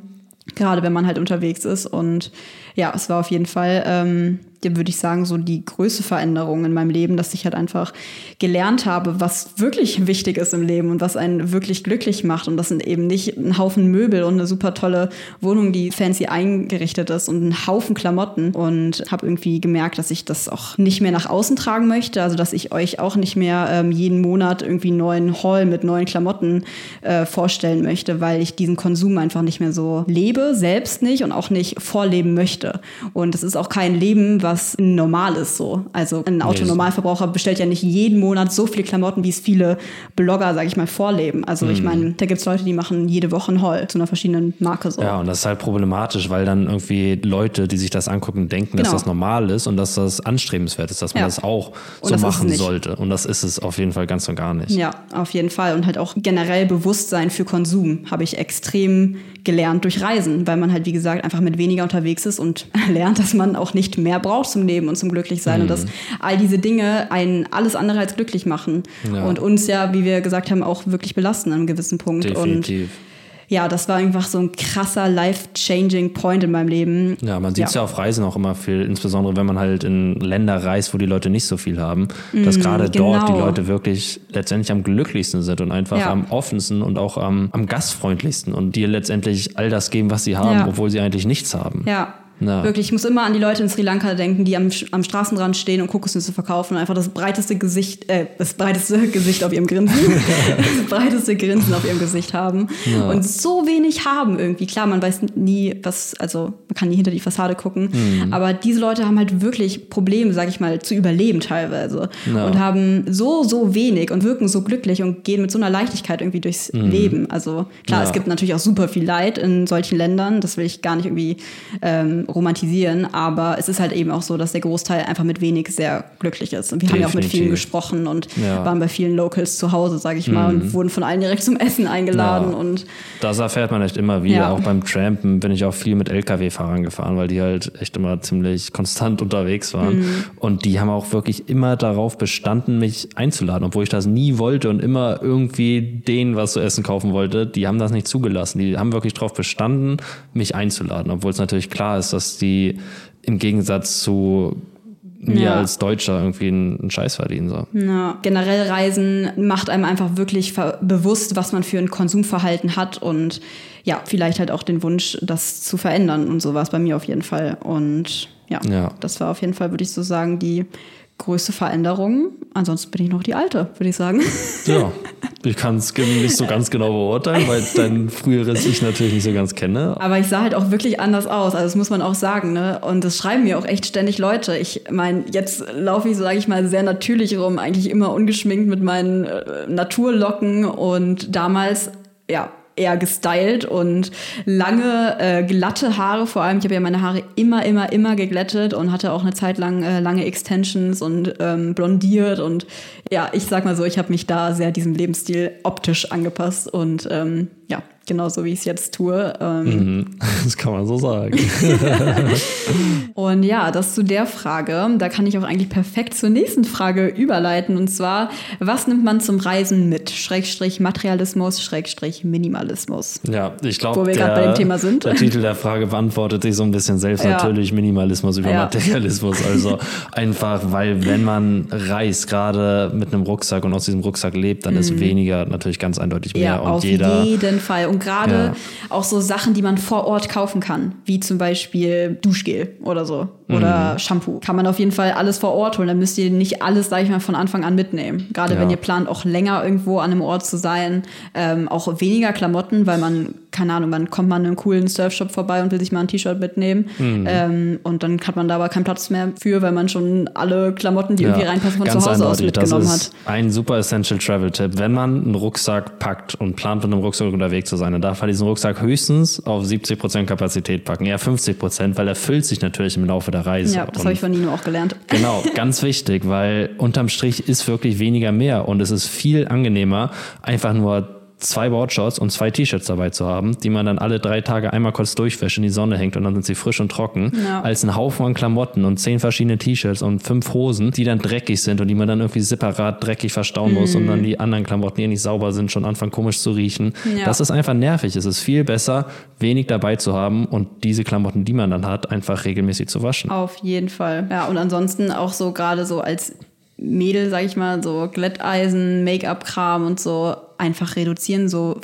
Gerade wenn man halt unterwegs ist. Und ja, es war auf jeden Fall, ähm, würde ich sagen, so die größte Veränderung in meinem Leben, dass ich halt einfach gelernt habe, was wirklich wichtig ist im Leben und was einen wirklich glücklich macht. Und das sind eben nicht ein Haufen Möbel und eine super tolle Wohnung, die fancy eingerichtet ist und ein Haufen Klamotten. Und habe irgendwie gemerkt, dass ich das auch nicht mehr nach außen tragen möchte. Also, dass ich euch auch nicht mehr ähm, jeden Monat irgendwie einen neuen Haul mit neuen Klamotten äh, vorstellen möchte, weil ich diesen Konsum einfach nicht mehr so lebe, selbst nicht und auch nicht vorleben möchte. Und es ist auch kein Leben, was normal ist so. Also ein Autonormalverbraucher bestellt ja nicht jeden Monat so viele Klamotten, wie es viele Blogger, sag ich mal, vorleben. Also ich meine, da gibt's Leute, die machen jede Woche einen Haul zu einer verschiedenen Marke so. Ja, und das ist halt problematisch, weil dann irgendwie Leute, die sich das angucken, denken, dass Genau. das normal ist und dass das anstrebenswert ist, dass man Ja. das auch so das es machen sollte. Und das ist es auf jeden Fall ganz und gar nicht. Ja, auf jeden Fall. Und halt auch generell Bewusstsein für Konsum habe ich extrem gelernt durch Reisen, weil man halt, wie gesagt, einfach mit weniger unterwegs ist und lernt, dass man auch nicht mehr braucht zum Leben und zum Glücklichsein und dass all diese Dinge einen alles andere als glücklich machen Ja. und uns ja, wie wir gesagt haben, auch wirklich belasten an einem gewissen Punkt. Definitiv. Und ja, das war einfach so ein krasser life-changing Point in meinem Leben. Ja, man sieht es ja. auf Reisen auch immer viel, insbesondere wenn man halt in Länder reist, wo die Leute nicht so viel haben, dass gerade dort die genau. Leute wirklich letztendlich am glücklichsten sind und einfach Ja. am offensten und auch am, am gastfreundlichsten und dir letztendlich all das geben, was sie haben, Ja. obwohl sie eigentlich nichts haben. Ja. Ja. Wirklich, ich muss immer an die Leute in Sri Lanka denken, die am, am Straßenrand stehen und Kokosnüsse verkaufen und einfach das breiteste Gesicht, äh, das breiteste Gesicht auf ihrem Grinsen, das breiteste Grinsen auf ihrem Gesicht haben und so wenig haben irgendwie. Klar, man weiß nie, was, also man kann nie hinter die Fassade gucken. Mhm. Aber diese Leute haben halt wirklich Probleme, sag ich mal, zu überleben teilweise. Ja. Und haben so, so wenig und wirken so glücklich und gehen mit so einer Leichtigkeit irgendwie durchs Leben. Also klar, Mhm. Ja. es gibt natürlich auch super viel Leid in solchen Ländern. Das will ich gar nicht irgendwie ähm, romantisieren. Aber es ist halt eben auch so, dass der Großteil einfach mit wenig sehr glücklich ist. Und wir haben ja auch mit vielen Definitiv. gesprochen und Ja. Mhm. waren bei vielen Locals zu Hause, sage ich mal, und wurden von allen direkt zum Essen eingeladen. Ja. Und Das erfährt man echt immer wieder. Ja. Auch beim Trampen bin ich auch viel mit Lkw-Fahrern gefahren, weil die halt echt immer ziemlich konstant unterwegs waren. Mhm. Und die haben auch wirklich immer darauf bestanden, mich einzuladen, obwohl ich das nie wollte und immer irgendwie denen was zu essen kaufen wollte. Die haben das nicht zugelassen. Die haben wirklich darauf bestanden, mich einzuladen, obwohl es natürlich klar ist, dass die im Gegensatz zu mir Ja. als Deutscher irgendwie einen, Scheiß verdienen. So. Ja, generell Reisen macht einem einfach wirklich bewusst, was man für ein Konsumverhalten hat und ja, vielleicht halt auch den Wunsch, das zu verändern und so war es bei mir auf jeden Fall. Und ja, Ja. das war auf jeden Fall, würde ich so sagen, die größte Veränderung. Ansonsten bin ich noch die alte, würde ich sagen. Ja, ich kann es nicht so ganz genau beurteilen, weil dein früheres Ich natürlich nicht so ganz kenne. Aber ich sah halt auch wirklich anders aus. Also das muss man auch sagen, ne? Und das schreiben mir auch echt ständig Leute. Ich meine, jetzt laufe ich, sage ich mal, sehr natürlich rum, eigentlich immer ungeschminkt mit meinen äh, Naturlocken und damals, ja, eher gestylt und lange äh, glatte Haare vor allem. Ich habe ja meine Haare immer, immer, immer geglättet und hatte auch eine Zeit lang äh, lange Extensions und ähm, blondiert und ja, ich sag mal so, ich habe mich da sehr diesem Lebensstil optisch angepasst und ähm, ja, genauso wie ich es jetzt tue. Ähm, Mhm, Das kann man so sagen. und ja, das zu der Frage. Da kann ich auch eigentlich perfekt zur nächsten Frage überleiten. Und zwar, was nimmt man zum Reisen mit? Schrägstrich Materialismus, Schrägstrich Minimalismus. Ja, ich glaube, Wo wir gerade bei dem Thema sind. Der Titel der Frage beantwortet sich so ein bisschen selbst. Ja. Natürlich Minimalismus über Ja. Materialismus. Also einfach, weil wenn man reist, gerade mit einem Rucksack und aus diesem Rucksack lebt, dann ist weniger natürlich ganz eindeutig mehr. Mhm. Ja, und auf jeder. jeden Fall. Und gerade Ja. auch so Sachen, die man vor Ort kaufen kann, wie zum Beispiel Duschgel oder so Mhm. oder Shampoo, kann man auf jeden Fall alles vor Ort holen. Dann müsst ihr nicht alles, sag ich mal, von Anfang an mitnehmen. Gerade Ja. wenn ihr plant, auch länger irgendwo an einem Ort zu sein, ähm, auch weniger Klamotten, weil man, keine Ahnung, man kommt mal in einem coolen Surfshop vorbei und will sich mal ein T-Shirt mitnehmen Mhm. ähm, und dann hat man da aber keinen Platz mehr für, weil man schon alle Klamotten, die irgendwie reinpassen, von zu Hause aus eindeutig. mitgenommen das hat. ist ein super Essential Travel Tipp. Wenn man einen Rucksack packt und plant mit einem Rucksack unterwegs zu sein, dann darf man diesen Rucksack höchstens auf 70% Kapazität packen, eher 50%, weil er füllt sich natürlich im Laufe der Reise. Ja, das habe ich von Nino auch gelernt. Genau, ganz wichtig, weil unterm Strich ist wirklich weniger mehr und es ist viel angenehmer, einfach nur zwei Boardshorts und zwei T-Shirts dabei zu haben, die man dann alle drei Tage einmal kurz durchwäscht, in die Sonne hängt und dann sind sie frisch und trocken, Ja. als ein Haufen an Klamotten und zehn verschiedene T-Shirts und fünf Hosen, die dann dreckig sind und die man dann irgendwie separat dreckig verstauen muss und dann die anderen Klamotten, die nicht sauber sind, schon anfangen komisch zu riechen. Ja. Das ist einfach nervig. Es ist viel besser, wenig dabei zu haben und diese Klamotten, die man dann hat, einfach regelmäßig zu waschen. Auf jeden Fall. Ja, und ansonsten auch so gerade so als Mädel, sag ich mal, so Glätteisen, Make-up-Kram und so einfach reduzieren, so,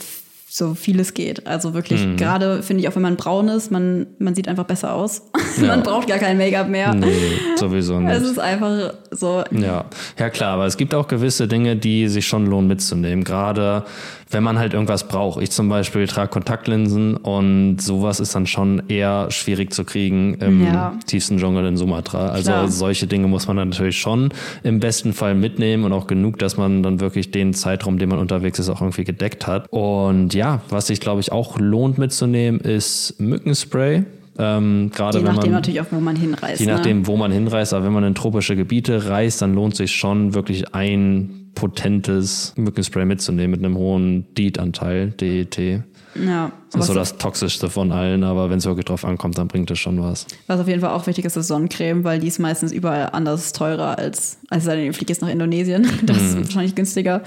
so viel es geht. Also wirklich, Mhm. gerade finde ich auch, wenn man braun ist, man, man sieht einfach besser aus. Ja. man braucht gar kein Make-up mehr. Nee, sowieso nicht. Es ist einfach so. Ja, ja klar, aber es gibt auch gewisse Dinge, die sich schon lohnen mitzunehmen. Gerade wenn man halt irgendwas braucht. Ich zum Beispiel trage Kontaktlinsen und sowas ist dann schon eher schwierig zu kriegen im Ja. tiefsten Dschungel in Sumatra. Also Klar. solche Dinge muss man dann natürlich schon im besten Fall mitnehmen und auch genug, dass man dann wirklich den Zeitraum, den man unterwegs ist, auch irgendwie gedeckt hat. Und ja, was sich glaube ich auch lohnt mitzunehmen, ist Mückenspray. Ähm, gerade Je nachdem man natürlich auch, wo man hinreist. Je ne? nachdem, wo man hinreist, aber wenn man in tropische Gebiete reist, dann lohnt sich schon wirklich ein potentes Mückenspray mitzunehmen mit einem hohen DEET-Anteil, DET. Ja, Das ist so das toxischste von allen, aber wenn es wirklich drauf ankommt, dann bringt es schon was. was auf jeden Fall auch wichtig ist, ist Sonnencreme, weil die ist meistens überall anders teurer als, als sei denn, ihr fliegt jetzt nach Indonesien. Das Mhm. ist wahrscheinlich günstiger.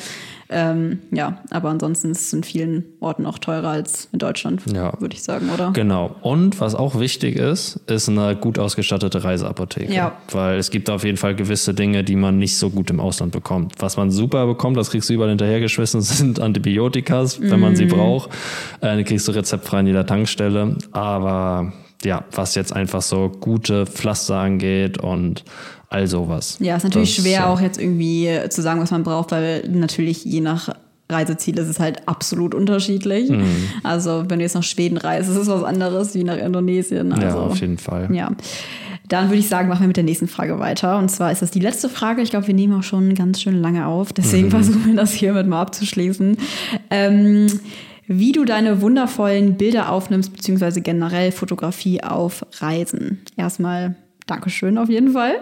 Ähm, ja, aber ansonsten ist es in vielen Orten auch teurer als in Deutschland, Ja. würde ich sagen, oder? Genau. Und was auch wichtig ist, ist eine gut ausgestattete Reiseapotheke. Ja. Weil es gibt auf jeden Fall gewisse Dinge, die man nicht so gut im Ausland bekommt. Was man super bekommt, das kriegst du überall hinterhergeschmissen, sind Antibiotikas, wenn man Mhm. sie braucht. Äh, die kriegst du rezeptfrei in jeder Tankstelle. Aber ja, was jetzt einfach so gute Pflaster angeht und all sowas. Ja, ist natürlich Das, schwer äh, auch jetzt irgendwie zu sagen, was man braucht, weil natürlich je nach Reiseziel ist es halt absolut unterschiedlich. Mhm. Also wenn du jetzt nach Schweden reist, ist es was anderes wie nach Indonesien. Also, ja, auf jeden Fall. Ja. Dann würde ich sagen, machen wir mit der nächsten Frage weiter. Und zwar ist das die letzte Frage. Ich glaube, wir nehmen auch schon ganz schön lange auf. Deswegen Mhm. versuchen wir das hiermit mal abzuschließen. Ähm, wie du deine wundervollen Bilder aufnimmst, beziehungsweise generell Fotografie auf Reisen. Erstmal Dankeschön auf jeden Fall.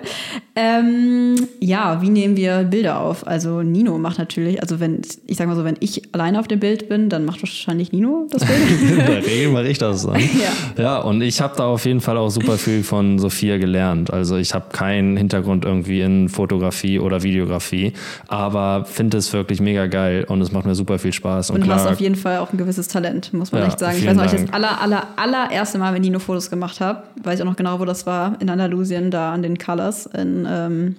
Ähm, ja, wie nehmen wir Bilder auf? Also Nino macht natürlich, also wenn, ich sag mal so, wenn ich alleine auf dem Bild bin, dann macht wahrscheinlich Nino das Bild. In der Regel mache ich das dann. Ja. ja, und ich habe da auf jeden Fall auch super viel von Sophia gelernt. Also ich habe keinen Hintergrund irgendwie in Fotografie oder Videografie, aber finde es wirklich mega geil und es macht mir super viel Spaß. Und, Und du hast auf jeden Fall auch ein gewisses Talent, muss man Ja, echt sagen. Ich weiß noch, ich das aller, aller, allererste Mal, wenn Nino Fotos gemacht habe, weiß ich auch noch genau, wo das war, in Andalusien, da an den Colors, in, ähm,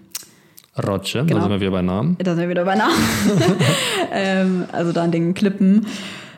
Roche, Genau. da sind wir wieder bei Namen. da sind wir wieder bei Namen, ähm, also da an den Klippen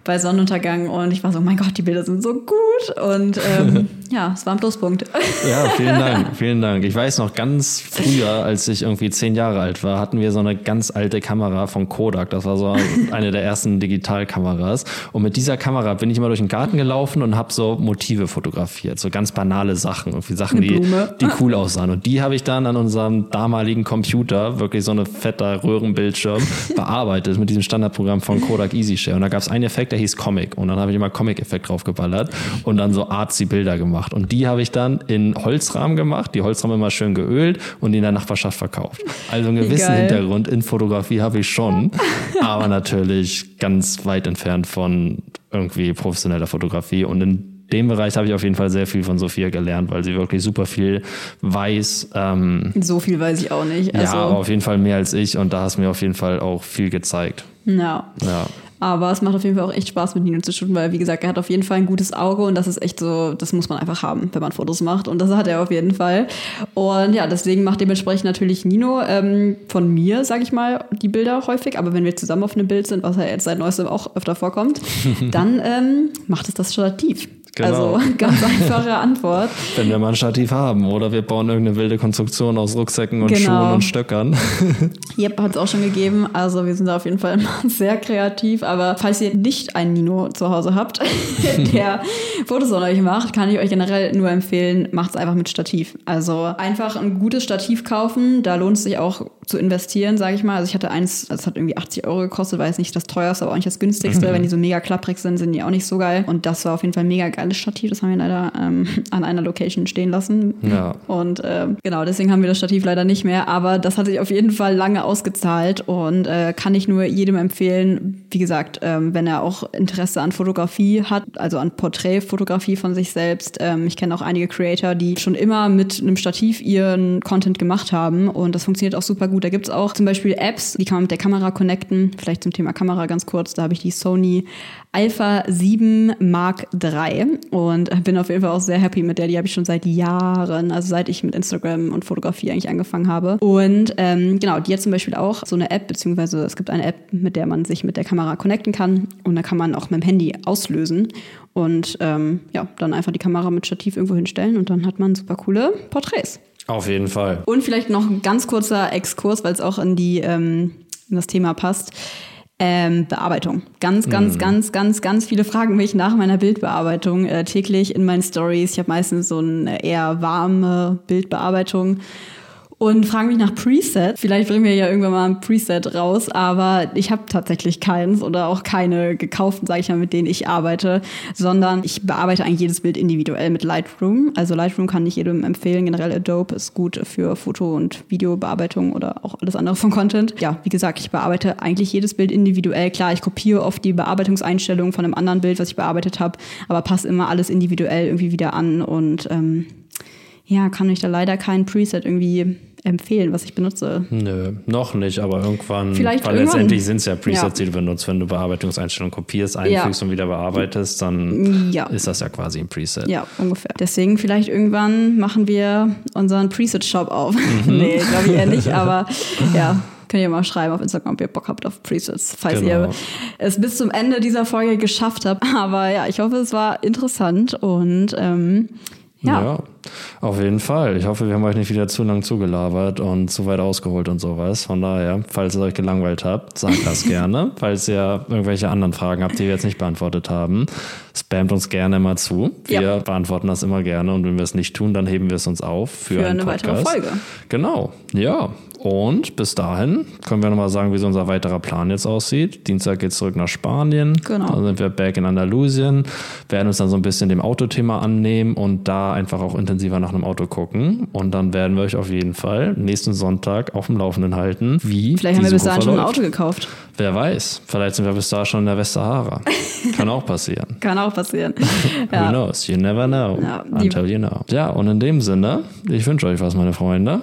bei Sonnenuntergang und ich war so, mein Gott, die Bilder sind so gut und ähm, ja, es war ein Pluspunkt. Ja, vielen Dank, vielen Dank. Ich weiß noch ganz früher, als ich irgendwie zehn Jahre alt war, hatten wir so eine ganz alte Kamera von Kodak. Das war so eine der ersten Digitalkameras. Und mit dieser Kamera bin ich immer durch den Garten gelaufen und habe so Motive fotografiert, so ganz banale Sachen, irgendwie Sachen, die, die cool aussahen. Und die habe ich dann an unserem damaligen Computer, wirklich so eine fetter Röhrenbildschirm, bearbeitet mit diesem Standardprogramm von Kodak EasyShare. Und da gab es einen Effekt, der hieß Comic. Und dann habe ich immer Comic-Effekt draufgeballert und dann so artsy Bilder gemacht. Und die habe ich dann in Holzrahmen gemacht, die Holzrahmen immer schön geölt und in der Nachbarschaft verkauft. Also einen gewissen geil. Hintergrund in Fotografie habe ich schon, aber natürlich ganz weit entfernt von irgendwie professioneller Fotografie. Und in dem Bereich habe ich auf jeden Fall sehr viel von Sophia gelernt, weil sie wirklich super viel weiß. Ähm, So viel weiß ich auch nicht. Also, ja, aber auf jeden Fall mehr als ich und da hast du mir auf jeden Fall auch viel gezeigt. ja. Ja. Aber es macht auf jeden Fall auch echt Spaß, mit Nino zu shooten, weil, wie gesagt, er hat auf jeden Fall ein gutes Auge und das ist echt so, das muss man einfach haben, wenn man Fotos macht. Und das hat er auf jeden Fall. Und ja, deswegen macht dementsprechend natürlich Nino ähm, von mir, sag ich mal, die Bilder häufig. Aber wenn wir zusammen auf einem Bild sind, was ja jetzt seit neuestem auch öfter vorkommt, dann ähm, macht es das Stativ. Genau. Also ganz einfache Antwort. Wenn wir mal ein Stativ haben oder wir bauen irgendeine wilde Konstruktion aus Rucksäcken und Genau. Schuhen und Stöckern. Yep, hat es auch schon gegeben. Also wir sind da auf jeden Fall immer sehr kreativ. Aber falls ihr nicht einen Nino zu Hause habt, der Fotos von euch macht, kann ich euch generell nur empfehlen, macht es einfach mit Stativ. Also einfach ein gutes Stativ kaufen. Da lohnt es sich auch zu investieren, sage ich mal. Also ich hatte eins, das hat irgendwie 80 Euro gekostet, war jetzt nicht das teuerste, aber auch nicht das günstigste. Wenn die so mega klapprig sind, sind die auch nicht so geil. Und das war auf jeden Fall ein mega geiles Stativ. Das haben wir leider ähm, an einer Location stehen lassen. Ja. Und ähm, genau, deswegen haben wir das Stativ leider nicht mehr. Aber das hat sich auf jeden Fall lange ausgezahlt und äh, kann ich nur jedem empfehlen. Wie gesagt, ähm, wenn er auch Interesse an Fotografie hat, also an Porträtfotografie von sich selbst. Ähm, ich kenne auch einige Creator, die schon immer mit einem Stativ ihren Content gemacht haben und das funktioniert auch super gut. Da gibt's auch zum Beispiel Apps, die kann man mit der Kamera connecten. Vielleicht zum Thema Kamera ganz kurz. Da habe ich die Sony Alpha 7 Mark III und bin auf jeden Fall auch sehr happy mit der. Die habe ich schon seit Jahren, also seit ich mit Instagram und Fotografie eigentlich angefangen habe. Und ähm, genau, die hat zum Beispiel auch so eine App, beziehungsweise es gibt eine App, mit der man sich mit der Kamera connecten kann und da kann man auch mit dem Handy auslösen und ähm, ja, dann einfach die Kamera mit Stativ irgendwo hinstellen und dann hat man super coole Porträts. Auf jeden Fall. Und vielleicht noch ein ganz kurzer Exkurs, weil es auch in, die, ähm, in das Thema passt. Ähm, Bearbeitung. Ganz, ganz, ganz, ganz, ganz viele fragen mich nach meiner Bildbearbeitung äh, täglich in meinen Stories. Ich habe meistens so eine eher warme Bildbearbeitung und fragen mich nach Preset. Vielleicht bringen wir ja irgendwann mal ein Preset raus, aber ich habe tatsächlich keins oder auch keine gekauften, sage ich mal, mit denen ich arbeite, sondern ich bearbeite eigentlich jedes Bild individuell mit Lightroom. Also Lightroom kann ich jedem empfehlen. Generell Adobe ist gut für Foto- und Videobearbeitung oder auch alles andere von Content. Ja, wie gesagt, ich bearbeite eigentlich jedes Bild individuell. Klar, ich kopiere oft die Bearbeitungseinstellungen von einem anderen Bild, was ich bearbeitet habe, aber passe immer alles individuell irgendwie wieder an und ähm, ja, kann ich da leider kein Preset irgendwie empfehlen, was ich benutze. Nö, noch nicht, aber irgendwann, Vielleicht weil irgendwann. letztendlich sind es ja Presets, Ja. die du benutzt. Wenn du Bearbeitungseinstellungen kopierst, einfügst und wieder bearbeitest, dann Ja. ist das ja quasi ein Preset. Ja, ungefähr. Deswegen vielleicht irgendwann machen wir unseren Preset-Shop auf. Mhm. nee, glaube ich eher nicht, aber ja. Könnt ihr mal schreiben auf Instagram, ob ihr Bock habt auf Presets, falls Genau. ihr es bis zum Ende dieser Folge geschafft habt. Aber ja, ich hoffe, es war interessant und ähm, Ja. ja. auf jeden Fall. Ich hoffe, wir haben euch nicht wieder zu lang zugelabert und zu weit ausgeholt und sowas. Von daher, falls ihr euch gelangweilt habt, sagt das gerne. falls ihr irgendwelche anderen Fragen habt, die wir jetzt nicht beantwortet haben, spamt uns gerne mal zu. Wir Ja. beantworten das immer gerne und wenn wir es nicht tun, dann heben wir es uns auf für, Für eine weitere Podcast. Folge. Genau, ja. Und bis dahin können wir nochmal sagen, wie so unser weiterer Plan jetzt aussieht. Dienstag geht es zurück nach Spanien. Genau. Dann sind wir back in Andalusien, werden uns dann so ein bisschen dem Autothema annehmen und da einfach auch intensiver nach einem Auto gucken. Und dann werden wir euch auf jeden Fall nächsten Sonntag auf dem Laufenden halten, wie Vielleicht haben wir bis dahin schon ein. Auto gekauft. Wer weiß, vielleicht sind wir bis da schon in der Westsahara. Kann auch passieren. Kann auch passieren. Who ja. knows? You never know. Ja, until you know. Ja, und in dem Sinne, ich wünsche euch was, meine Freunde.